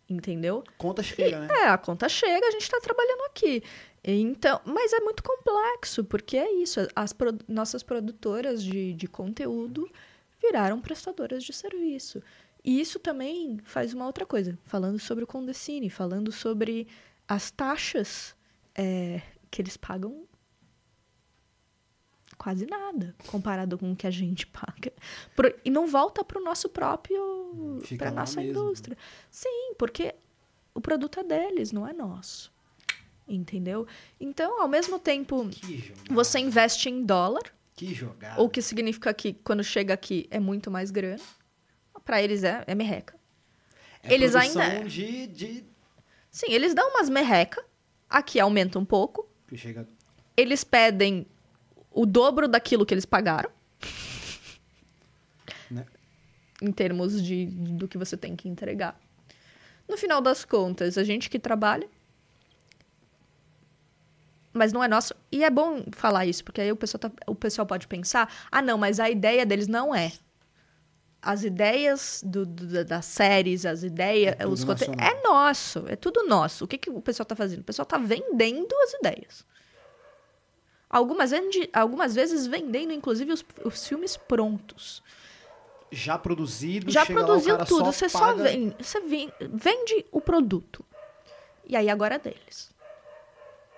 Entendeu? Conta chega, né? É, a conta chega, a gente está trabalhando aqui. Então, mas é muito complexo, porque é isso. As pro- nossas produtoras de, de conteúdo viraram prestadoras de serviço. E isso também faz uma outra coisa. Falando sobre o Condecine, falando sobre as taxas é, que eles pagam quase nada comparado com o que a gente paga. E não volta para o nosso próprio. Para lá nossa mesmo. indústria. Sim, porque o produto é deles, não é nosso. Entendeu? Então, ao mesmo tempo, você investe em dólar, Que jogada. o que significa que quando chega aqui é muito mais grana. Para eles é, é merreca. É Eles ainda- de, de... Sim, eles dão umas merreca, aqui aumenta um pouco. chega... Eles pedem o dobro daquilo que eles pagaram. Né? Em termos de, do que você tem que entregar. No final das contas, a gente que trabalha. Mas não é nosso. E é bom falar isso, porque aí o pessoal, tá- o pessoal pode pensar: ah, não, mas a ideia deles não é. As ideias do- do- das séries, as ideias. É os conte- é nosso, é tudo nosso. O que, que o pessoal tá fazendo? O pessoal tá vendendo as ideias. Algumas, vende- algumas vezes vendendo, inclusive, os, os filmes prontos. Já produzido, Já produziu tudo, só você só paga- vende, você ven- vende o produto. E aí agora é deles.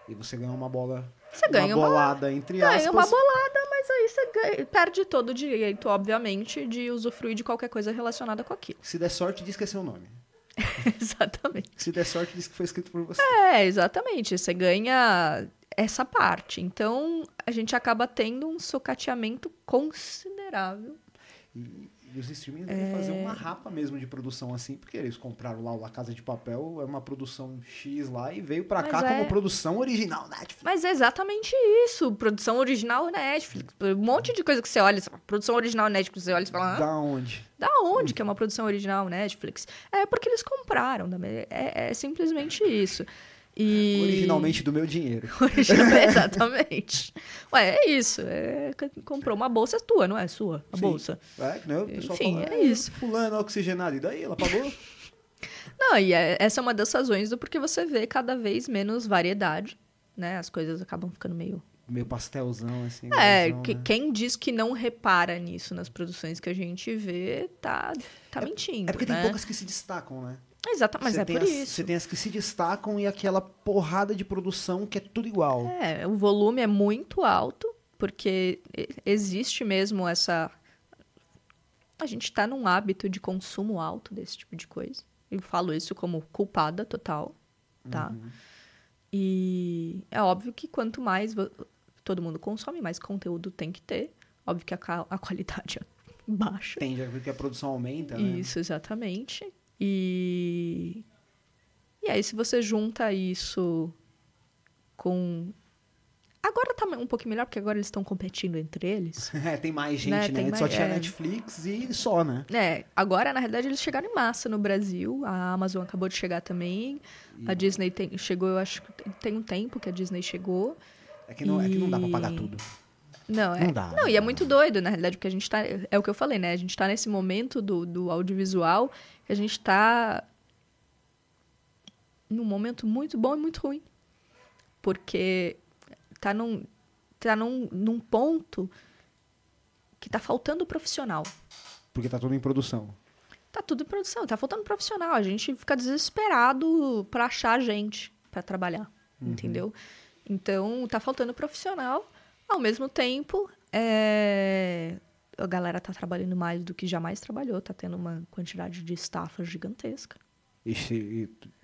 E você ganha uma bola... Você ganha uma uma- bolada, entre aspas. Ganha uma bolada, mas aí você ganha- perde todo o direito, obviamente, de usufruir de qualquer coisa relacionada com aquilo. Se der sorte, diz que é seu nome. *laughs* exatamente. Se der sorte, diz que foi escrito por você. É, exatamente. Você ganha essa parte. Então, a gente acaba tendo um socateamento considerável. E, e os streamings devem fazer uma rapa mesmo de produção assim, porque eles compraram lá La Casa de Papel, é uma produção X lá e veio pra Mas cá é- como produção original Netflix. Mas é exatamente isso. Produção original Netflix. Um monte de coisa que você olha, produção original Netflix, você olha e fala, "Ah, Da onde? da onde que é uma produção original Netflix? É porque eles compraram. É, é simplesmente isso. E... Originalmente do meu dinheiro. *laughs* Exatamente. Ué, é isso. É, comprou uma bolsa é tua, não é sua? A Sim. bolsa. É, né? O pessoal Enfim, fala, é isso. Fulano oxigenado. E daí? Ela pagou? *laughs* Não, e é- essa é uma das razões do porque você vê cada vez menos variedade, né? As coisas acabam ficando meio. Meio pastelzão, assim. É, que- né? quem diz que não repara nisso nas produções que a gente vê, tá, tá mentindo. É porque tem né? poucas que se destacam, né? Exato, mas Você é tem por as- isso. Você tem as que se destacam e aquela porrada de produção que é tudo igual. É, o volume é muito alto, porque existe mesmo essa. A gente tá num hábito de consumo alto desse tipo de coisa. Eu falo isso como culpada total, tá? Uhum. E é óbvio que quanto mais todo mundo consome, mais conteúdo tem que ter. Óbvio que a, a qualidade *laughs* baixa. Tende a ver que a produção aumenta, né? Isso, exatamente. E... e aí, se você junta isso com. Agora tá um pouquinho melhor, porque agora eles estão competindo entre eles. *laughs* É, tem mais gente, Né, né? Antes Só mais- tinha é. Netflix e só, né? É, agora, na realidade, eles chegaram em massa no Brasil. A Amazon acabou de chegar também. A Disney tem- chegou, eu acho que tem- um tempo que a Disney chegou. É que não, é que não dá pra pagar E- tudo. Não, é. Não dá, Não, não e é muito doido, na realidade, porque a gente tá. É o que eu falei, né? A gente tá nesse momento do, do audiovisual a gente tá num momento muito bom e muito ruim. Porque tá num, tá num, num ponto que tá faltando profissional. Porque tá tudo em produção. Tá tudo em produção, tá faltando profissional. A gente fica desesperado pra achar gente pra trabalhar, entendeu? Então, tá faltando profissional. Ao mesmo tempo, é, a galera tá trabalhando mais do que jamais trabalhou, tá tendo uma quantidade de estafa gigantesca. E,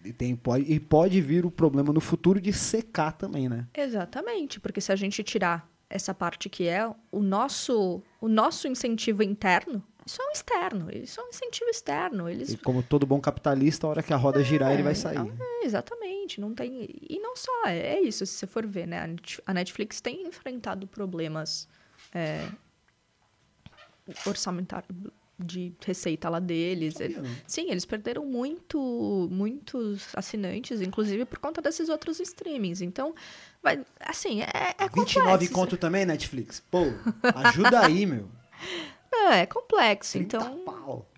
e- tem, pode, e pode vir o problema no futuro de secar também, né? Exatamente, porque se a gente tirar essa parte que é o nosso, o nosso incentivo interno, isso é um externo, isso é um incentivo externo. Eles E como todo bom capitalista, a hora que a roda girar, ele vai sair. É, exatamente, não tem. E não só, é isso, se você for ver, né? A Netflix tem enfrentado problemas é, orçamentários de receita lá deles. Não. Sim, eles perderam muito, muitos assinantes, inclusive por conta desses outros streamings. Então, vai, assim, é, é 29 complexo. conto também, Netflix? Pô, ajuda aí, meu. *laughs* É, é complexo. 30 Então, pau.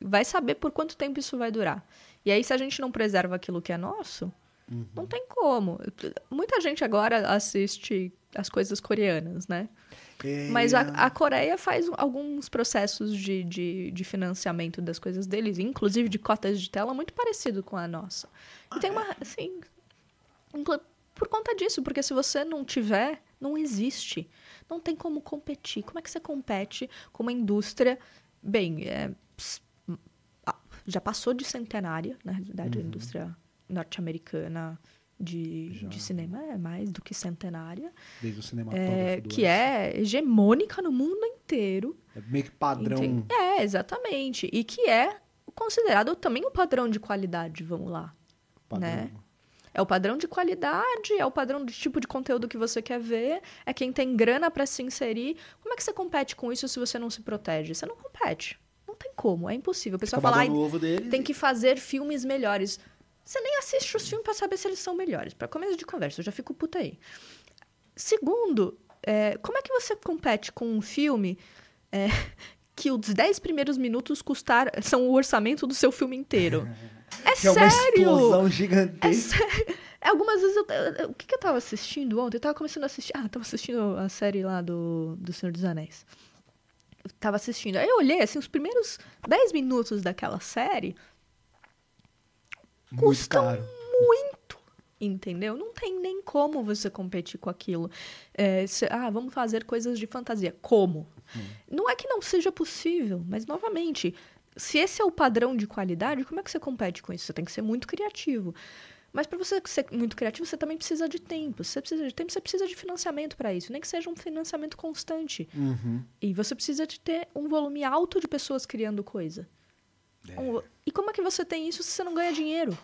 vai saber por quanto tempo isso vai durar. E aí, se a gente não preserva aquilo que é nosso, não tem como. Muita gente agora assiste as coisas coreanas, né? É, Mas a, a Coreia faz alguns processos de, de, de financiamento das coisas deles, inclusive de cotas de tela, muito parecido com a nossa. E tem uma, assim... Por conta disso, porque se você não tiver, não existe. Não tem como competir. Como é que você compete com uma indústria... Bem, é, ah, já passou de centenária, na realidade, a indústria norte-americana de, Já. de cinema é mais do que centenária. Desde o cinematógrafo É, do que é hegemônica no mundo inteiro. É meio que padrão. Entende? É, exatamente. E que é considerado também um padrão de qualidade, vamos lá. Padrão. Né? É o padrão de qualidade, é o padrão de tipo de conteúdo que você quer ver, é quem tem grana para se inserir. Como é que você compete com isso se você não se protege? Você não compete. Não tem como, é impossível. O pessoal fala, babando "Ai, o ovo deles tem que fazer filmes melhores. Você nem assiste os filmes pra saber se eles são melhores. Pra começo de conversa, eu já fico puta aí. Segundo, é, como é que você compete com um filme é, *laughs* que os 10 primeiros minutos custar, são o orçamento do seu filme inteiro? *laughs* É Que é uma sério! explosão É gigantesca. sério. Algumas vezes eu, eu- O que, que eu tava assistindo ontem? Eu tava começando a assistir. Ah, tava assistindo a série lá do, do Senhor dos Anéis. Eu tava assistindo. Aí eu olhei, assim, os primeiros 10 minutos daquela série Muito custam caro. muito. Entendeu? Não tem nem como você competir com aquilo. É, cê- ah, vamos fazer coisas de fantasia. Como? Não é que não seja possível, mas novamente, se esse é o padrão de qualidade, como é que você compete com isso? Você tem que ser muito criativo. Mas para você ser muito criativo, você também precisa de tempo. Se você precisa de tempo, você precisa de financiamento para isso, nem que seja um financiamento constante. Uhum. E você precisa de ter um volume alto de pessoas criando coisa. É. E como é que você tem isso se você não ganha dinheiro?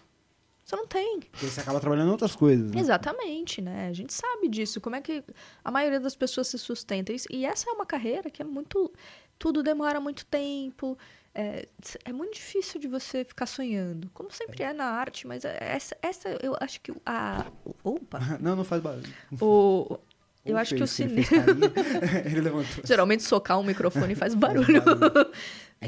Você não tem. Porque você acaba trabalhando em outras coisas, né? Exatamente, né? A gente sabe disso. Como é que a maioria das pessoas se sustenta? E essa é uma carreira que é muito. Tudo demora muito tempo. É, é muito difícil de você ficar sonhando. Como sempre é na arte, mas essa, essa eu acho que. A, opa! *laughs* Não, não faz barulho. O, *laughs* eu Ou acho que o fez, ele cinema. fez carinha. *laughs* ele levantou. Geralmente socar um microfone faz barulho.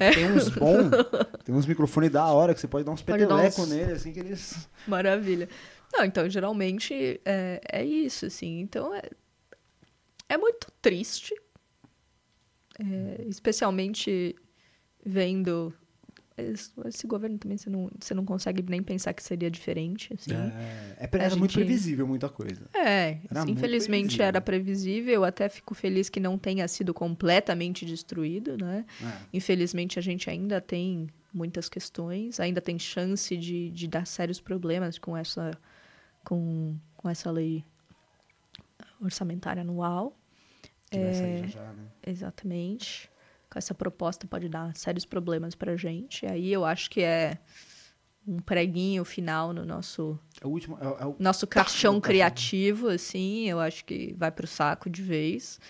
É que tem uns bons, *laughs* tem uns microfones da hora que você pode dar uns petelecos uns- nele, assim, que eles... Maravilha. Não, então, geralmente é, é isso, assim. Então, é, é muito triste. é, especialmente vendo... Esse, governo também, você não, você não consegue nem pensar que seria diferente, assim. É, é, era A muito gente- previsível muita coisa. É, Era muito infelizmente previsível. era previsível. Eu até fico feliz que não tenha sido completamente destruído, né? É. Infelizmente, a gente ainda tem muitas questões, ainda tem chance de, de dar sérios problemas com essa, com, com essa lei orçamentária anual. Que vai sair É. já já, né? Exatamente. Essa proposta pode dar sérios problemas para a gente. Aí eu acho que é um preguinho final no nosso É o último... É, é o... nosso caixão criativo, assim, eu acho que vai pro saco de vez.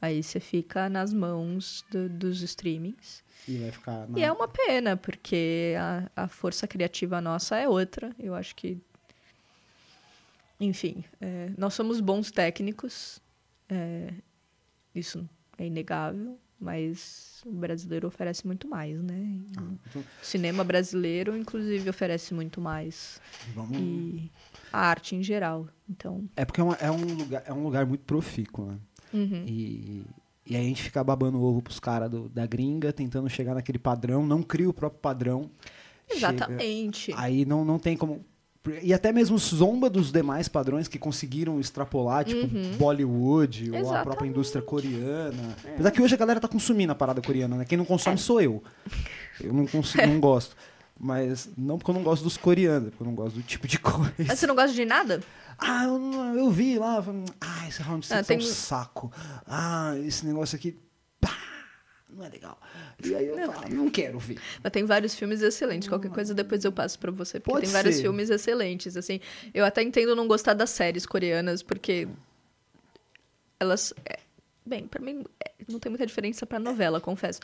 Aí você fica nas mãos do- dos streamings. E vai ficar... na- E é uma pena, porque a, a força criativa nossa é outra. Eu acho que. Enfim, é, nós somos bons técnicos, é, isso é inegável, mas o brasileiro oferece muito mais, né? então- O cinema brasileiro, inclusive, oferece muito mais. Vamos... E a arte em geral. Então. É porque é, uma- é um lugar, é um lugar muito profícuo, né? uhum. E, e aí a gente fica babando o ovo pros caras da gringa, tentando chegar naquele padrão, não cria o próprio padrão. chega- Exatamente. aí não, não tem como. E até mesmo zomba dos demais padrões que conseguiram extrapolar, tipo Bollywood ou a própria Uhum. Exatamente. É. indústria coreana. Apesar que hoje a galera tá consumindo a parada coreana, né? Quem não consome sou eu. Eu não, consigo, *laughs* não gosto. Mas não porque eu não gosto dos coreanos, é porque eu não gosto do tipo de *laughs* coisa. Mas você não gosta de nada? Ah, eu, eu vi lá. falei, Ah, esse round six Ah, é tem- um saco. Ah, esse negócio aqui. Não é legal. E aí eu falo, não quero ver. Mas tem vários filmes excelentes. Qualquer coisa depois eu passo pra você, porque Pode tem vários ser. filmes excelentes, assim. Eu até entendo não gostar das séries coreanas, porque elas é, bem, pra mim é, não tem muita diferença pra novela, confesso.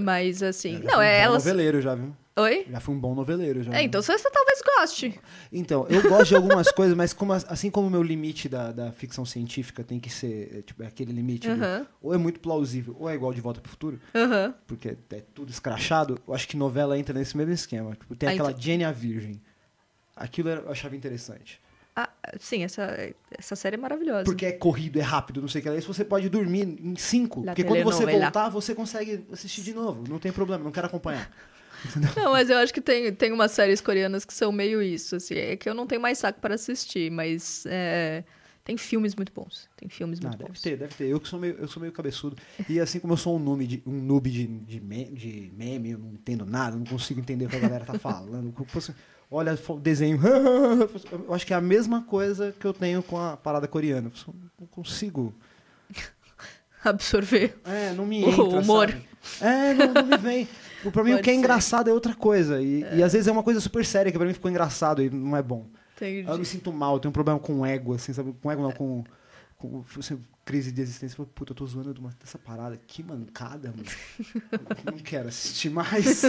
Mas assim, não, um é elas noveleiro já, viu? Oi? Já fui um bom noveleiro já. É, viu? então você, talvez goste. Então, eu gosto de algumas *laughs* coisas, mas como, as- assim como o meu limite da, da ficção científica tem que ser, é, tipo, é aquele limite, do- Aham. ou é muito plausível, ou é igual de Volta pro Futuro, Aham. porque é tudo escrachado, eu acho que novela entra nesse mesmo esquema. Tipo, tem Ah, aquela então- Jenny a Virgem. Aquilo eu achava interessante. Ah, sim, essa, essa série é maravilhosa. Porque é corrido, é rápido, não sei o que lá. Isso você pode dormir em cinco. La porque quando você voltar, você consegue assistir de novo. Não tem problema, não quero acompanhar. *laughs* *laughs* Não, mas eu acho que tem, tem umas séries coreanas que são meio isso, assim. É que eu não tenho mais saco para assistir, mas é, tem filmes muito bons. Tem filmes Ah, muito deve bons. ter, deve ter. Eu que sou meio, eu sou meio cabeçudo. E assim como eu sou um noob de, um noob de, de, me- de meme, eu não entendo nada, não consigo entender o que a galera tá falando. *laughs* Olha o desenho. *laughs* Eu acho que é a mesma coisa que eu tenho com a parada coreana. Eu não consigo. Absorver. É, não me O entra, humor. sabe? É, não, não me vem. Tipo, pra mim, o Pode que é ser. engraçado é outra coisa. E, e às vezes é uma coisa super séria que pra mim ficou engraçado e não é bom. Entendi. Eu me sinto mal, eu tenho um problema com ego, assim, sabe? Com ego não, com, com assim, crise de existência. Puta, eu tô zoando de uma- dessa parada. Que mancada, mano. não quero assistir mais.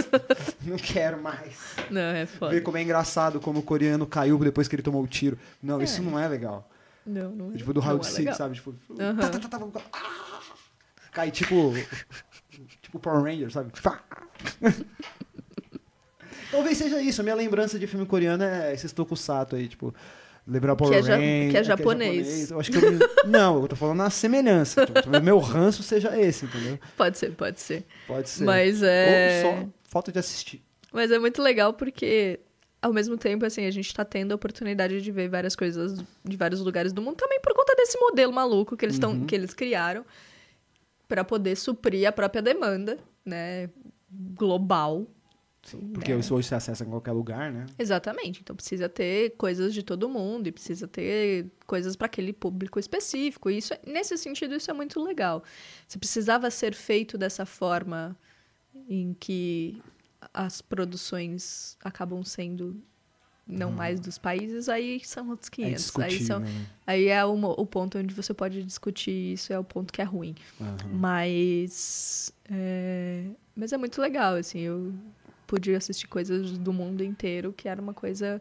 não quero mais. Não, é Ver foda. como é engraçado como o coreano caiu depois que ele tomou o tiro. Não, É. isso não é legal. Não, não é. Tipo, do Round é 6, legal. sabe? Tipo, Aham. tá, tá, tá, tá, ah! cai tipo. tipo Power Ranger, sabe? Pá! *laughs* Talvez seja isso. A minha lembrança de filme coreano é esses tokusatsu aí, tipo. Lembrar Power Que é ja- Ranger. que é japonês. Eu acho que eu. Não, eu tô falando na semelhança. Meu ranço seja esse, entendeu? Pode ser, pode ser. Pode ser. Mas é. Ou só falta de assistir. Mas é muito legal porque, ao mesmo tempo, assim, a gente tá tendo a oportunidade de ver várias coisas de vários lugares do mundo, também por conta desse modelo maluco que eles, tão, Uhum. que eles criaram para poder suprir a própria demanda, né? Global. Porque É. isso hoje se acessa em qualquer lugar, né? Exatamente. Então precisa ter coisas de todo mundo e precisa ter coisas para aquele público específico. E isso, é- nesse sentido, isso é muito legal. Se precisava ser feito dessa forma em que as produções acabam sendo não mais dos países, aí são outros Uhum. É 500. aí, são, né? aí é o, mo- o ponto onde você pode discutir isso, é o ponto que é ruim. Aham. Mas é, mas é muito legal, assim, eu pude assistir coisas do mundo inteiro, que era uma coisa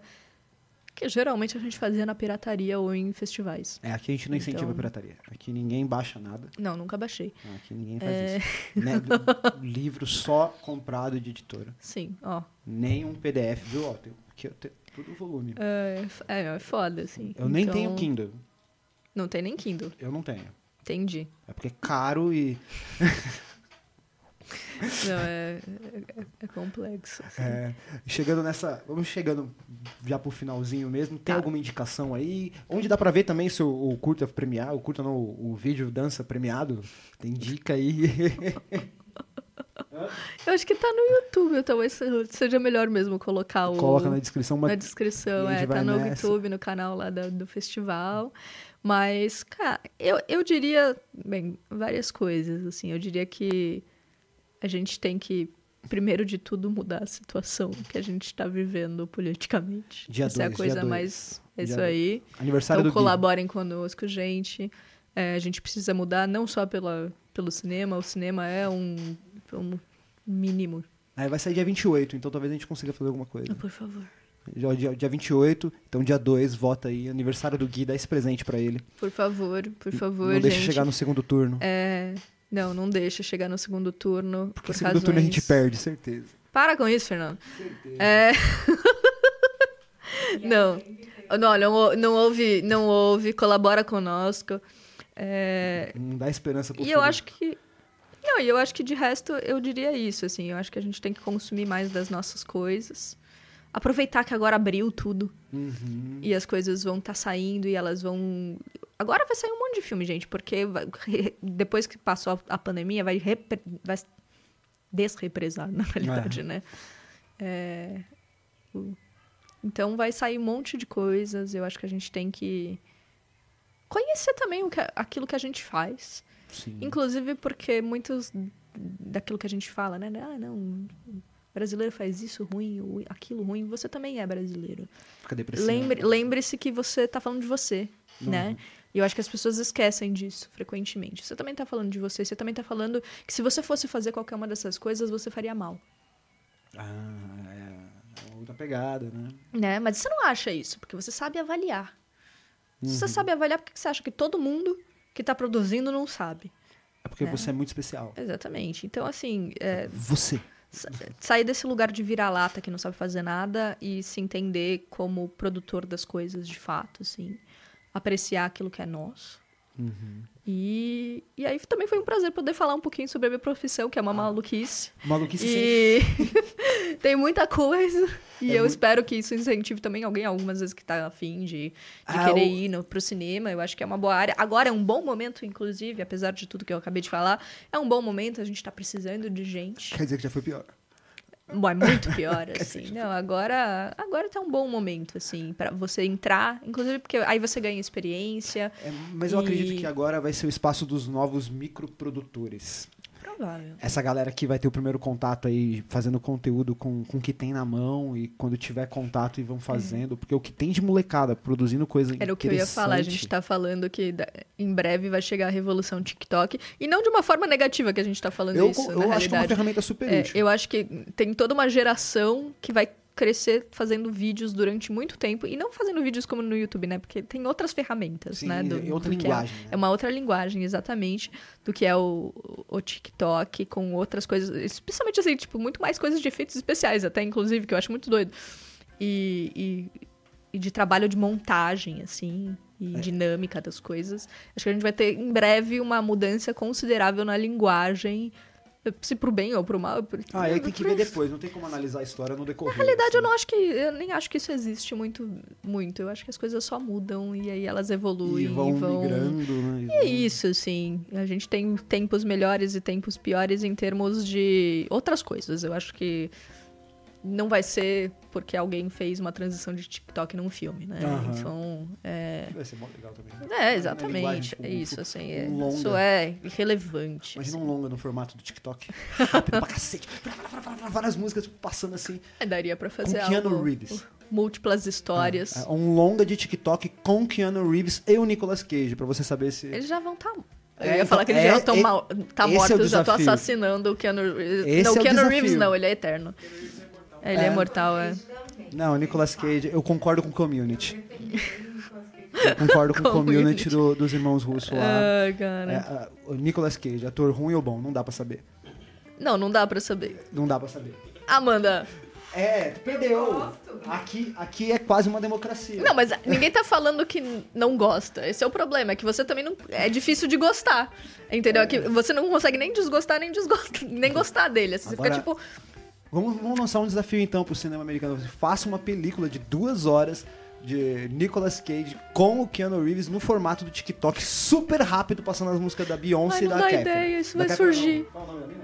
que geralmente a gente fazia na pirataria ou em festivais. É, aqui a gente não incentiva Então- a pirataria. Aqui ninguém baixa nada. Não, nunca baixei. Aqui ninguém faz É. isso. Né? *laughs* Livro só comprado de editora. Sim, ó. Nem um PDF, viu? Ó, tem, aqui eu tenho tudo volume. É, é, é foda, assim. Eu nem Então, tenho Kindle. Não tem nem Kindle. Eu não tenho. Entendi. É porque é caro e. *laughs* Não, é, é, é complexo. assim. é, chegando nessa. Vamos chegando já pro finalzinho mesmo. Tem Tá. alguma indicação aí? Onde dá pra ver também se o, o curta premiado, o curta não, o, o vídeo dança premiado? Tem dica aí. *laughs* Eu acho que tá no YouTube, talvez seja melhor mesmo colocar o. Coloca na descrição uma na descrição, é, tá no nessa. YouTube, no canal lá da- do festival. Mas, cara, eu, eu diria, bem, várias coisas, assim. Eu diria que a gente tem que, primeiro de tudo, mudar a situação que a gente está vivendo politicamente. Dia Essa é a dois, coisa dois. mais. É isso aí. aniversário Então do Gui. colaborem conosco, gente. É, a gente precisa mudar não só pela, pelo cinema, o cinema é um, um mínimo. Aí vai sair dia 28, então talvez a gente consiga fazer alguma coisa. Por favor. Dia, dia, dia 28, então dia 2, vota aí. Aniversário do Gui, dá esse presente pra ele. Por favor, por favor, não deixa gente. chegar no segundo turno. É, não, não deixa chegar no segundo turno. Porque por no segundo razões... turno a gente perde, certeza. Para com isso, Fernando. É... *laughs* não, não, não, não houve, não houve, colabora conosco. É, Não dá esperança pro E eu filho. acho que. Não, e eu acho que de resto eu diria isso, assim. Eu acho que a gente tem que consumir mais das nossas coisas. Aproveitar que agora abriu tudo Uhum. e as coisas vão estar saindo e elas vão. Agora vai sair um monte de filme, gente, porque vai- *laughs* depois que passou a, pandemia vai, repre- vai desrepresar, na realidade, né? É, Então vai sair um monte de coisas. Eu acho que a gente tem que conhecer também o que, aquilo que a gente faz. Sim. Inclusive porque muitos daquilo que a gente fala, né? Ah, não, brasileiro faz isso ruim, aquilo ruim. Você também é brasileiro. Fica depressivo. Lembre- Lembre-se que você tá falando de você, né? Uhum. E eu acho que as pessoas esquecem disso frequentemente. Você também tá falando de você, você também tá falando que se você fosse fazer qualquer uma dessas coisas, você faria mal. Ah, é. Outra pegada, né? Né? Mas você não acha isso, porque você sabe avaliar. Se você sabe avaliar, por que você acha que todo mundo que tá produzindo não sabe? É porque você é muito especial. Exatamente. Então, assim, é, Você. Sa- sair desse lugar de vira-lata que não sabe fazer nada e se entender como produtor das coisas de fato, assim. Apreciar aquilo que é nosso. Uhum. E, e aí também foi um prazer poder falar um pouquinho sobre a minha profissão, que é uma maluquice. Maluquice sim. E *laughs* tem muita coisa. E É eu muito- espero que isso incentive também alguém, algumas vezes, que tá afim de, de Ah, querer o- ir no, pro cinema. Eu acho que é uma boa área. Agora é um bom momento, inclusive, apesar de tudo que eu acabei de falar. É um bom momento, a gente tá precisando de gente. Quer dizer que já foi pior. Bom, é muito pior, *laughs* assim. Não, agora, agora tá um bom momento, assim, para você entrar. Inclusive, porque aí você ganha experiência. É, mas eu E- acredito que agora vai ser o espaço dos novos microprodutores. Provável. essa galera que vai ter o primeiro contato aí, fazendo conteúdo com, com o que tem na mão e quando tiver contato e vão fazendo, porque o que tem de molecada produzindo coisa Era o que eu ia falar. A gente tá falando que em breve vai chegar a revolução TikTok. E não de uma forma negativa que a gente tá falando Eu, isso, eu na acho que é uma ferramenta super É, útil. eu acho que tem toda uma geração que vai crescer fazendo vídeos durante muito tempo. E não fazendo vídeos como no YouTube, né? Porque tem outras ferramentas, Sim, né? é outra que é- linguagem, né? É, uma outra linguagem, exatamente, do que é o, o TikTok, com outras coisas. Especialmente assim, tipo, muito mais coisas de efeitos especiais, até, inclusive, que eu acho muito doido. E, e, e de trabalho de montagem, assim, e É. dinâmica das coisas. Acho que a gente vai ter, em breve, uma mudança considerável na linguagem, se pro bem ou pro mal. por- Ah, aí tem que ver depois, não tem como analisar a história no decorrer. Na realidade, assim. eu não acho que. Eu nem acho que isso existe muito. muito. Eu acho que as coisas só mudam e aí elas evoluem. E vão, migrando, né? E é isso, assim. A gente tem tempos melhores e tempos piores em termos de outras coisas. Eu acho que não vai ser porque alguém fez uma transição de TikTok num filme, né? Aham. Então, é. Vai ser mó legal também. É, linguagem, exatamente. tipo, É isso, assim. é- um longa. isso é irrelevante. Imagina assim. um longa no formato do TikTok. Rápido pra cacete. Várias músicas tipo, passando assim. É, daria pra fazer Com Keanu algo- Reeves. Múltiplas histórias. É, um longa de TikTok com Keanu Reeves e o Nicolas Cage, pra você saber se. Eles já vão estar. Eu É, ia então, falar que eles é- já estão é- mal, tá esse é mortos, já tô desafio. assassinando o Keanu Reeves. Esse não, é o o Keanu desafio. Reeves não, ele é eterno. Ele é, É. imortal, é. Não, Nicolas Cage, eu concordo com o community. Eu concordo com o community do- dos irmãos russos lá. Ai, cara. É, o Nicolas Cage, ator ruim ou bom, não dá pra saber. Não, não dá pra saber. Não dá pra saber. Amanda. É, perdeu. Aqui, aqui é quase uma democracia. Não, mas ninguém tá falando que não gosta. Esse é o problema, é que você também não. É difícil de gostar. Entendeu? É que você não consegue nem desgostar, nem desgostar, nem gostar dele. Você Agora- fica tipo. Vamos, vamos lançar um desafio então pro cinema americano. Faça uma película de duas horas de Nicolas Cage com o Keanu Reeves no formato do TikTok, super rápido, passando as músicas da Beyoncé e não da dá Catherine. ideia, isso Da vai Catherine, surgir. não. Qual é o nome da mina?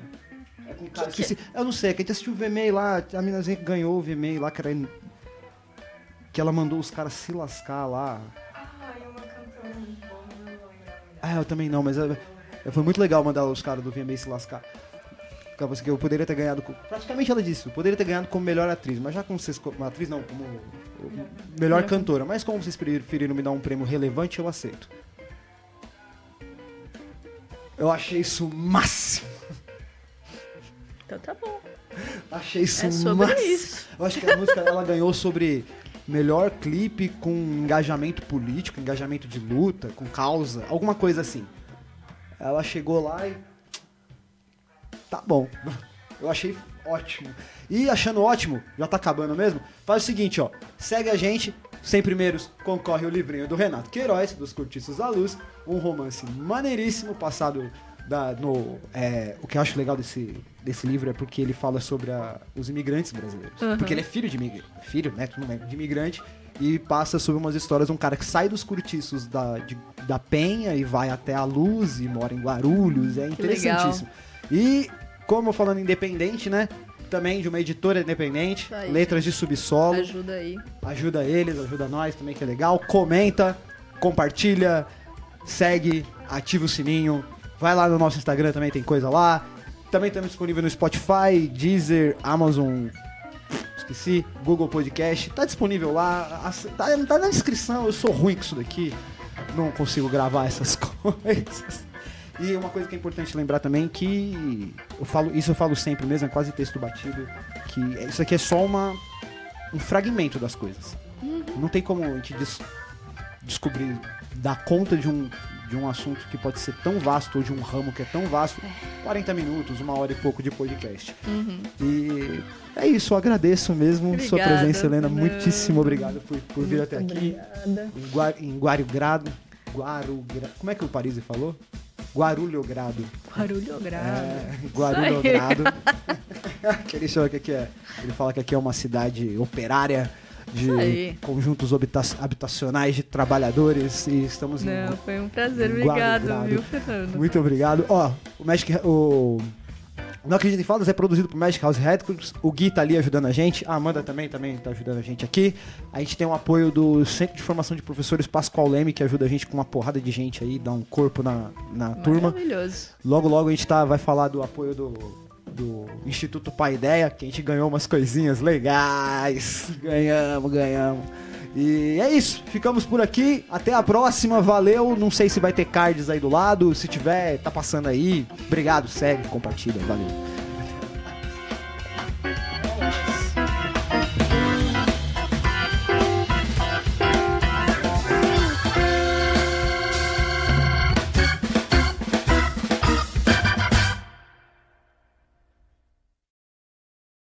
É com cara, Que que esqueci. Eu não sei, é que a gente assistiu o VMA lá, a minazinha que ganhou o VMA lá, que era... Que ela mandou os caras se lascar lá. Ai, é uma cantora muito boa, não lembro. Ah, eu também não, mas é- é- foi muito legal mandar os caras do VMA se lascar. Que eu poderia ter ganhado. Praticamente ela disse, eu poderia ter ganhado como melhor atriz, mas já como vocês. Como atriz não, como melhor cantora. Mas como vocês preferiram me dar um prêmio relevante, eu aceito. Eu achei isso máximo. Então tá bom. Achei isso É sobre máximo. isso. Eu acho que a música ela ganhou sobre melhor clipe com engajamento político, engajamento de luta, com causa, alguma coisa assim. Ela chegou lá e. Tá bom. Eu achei ótimo. E achando ótimo, já tá acabando mesmo? Faz o seguinte, ó. Segue a gente. Sem primeiros, concorre o livrinho do Renato Queiroz, dos Cortiços da Luz. Um romance maneiríssimo, passado da, no. é, o que eu acho legal desse, desse livro é porque ele fala sobre a- os imigrantes brasileiros. Uhum. Porque ele é filho de imigrante. Filho, neto, não lembro, de imigrante. E passa sobre umas histórias de um cara que sai dos cortiços da, de- da Penha e vai até a Luz e mora em Guarulhos. É Que legal. E, como falando independente, né? Também de uma editora independente, Aí, Letras de Subsolo. Ajuda aí. Ajuda eles, ajuda nós também, que é legal. Comenta, compartilha, segue, ativa o sininho. Vai lá no nosso Instagram também, tem coisa lá. Também estamos disponível no Spotify, Deezer, Amazon. Esqueci, Google Podcast. Tá disponível lá. Tá, tá na descrição. Eu sou ruim com isso daqui. Não consigo gravar essas *laughs* coisas. E uma coisa que é importante lembrar também que eu falo, isso eu falo sempre mesmo, é quase texto batido, que isso aqui é só uma um fragmento das coisas. Não tem como a gente des- descobrir, dar conta de um, de um assunto que pode ser tão vasto ou de um ramo que é tão vasto, 40 minutos, uma hora e pouco de podcast. E é isso, eu agradeço mesmo sua Obrigada. presença, Helena. Não. Muitíssimo obrigado por, por vir até aqui. Obrigada. Em, Gua, em. Guarugra, como é que o Parisi falou? Guarulhogrado. Barulho grave. É, Guarulhogrado. que ele chama que aqui é. Ele fala que aqui é uma cidade operária de conjuntos habita- habitacionais de trabalhadores e estamos em Não, foi um prazer. Obrigado, viu, Fernando? Muito obrigado. Ó, o Magic, o, Não Acredita em Fadas é produzido por Magic House Records. O Gui tá ali ajudando a gente. A Amanda também, também tá ajudando a gente aqui. A gente tem o apoio do Centro de Formação de Professores Pascoal Leme, que ajuda a gente com uma porrada de gente aí, dá um corpo na, na turma. Maravilhoso. Logo, logo a gente tá, vai falar do apoio do, do Instituto Pai Ideia, que a gente ganhou umas coisinhas legais. Ganhamos, ganhamos. E é isso, ficamos por aqui. Até a próxima, valeu. Não sei se vai ter cards aí do lado. Se tiver, tá passando aí. Obrigado, segue, compartilha, valeu.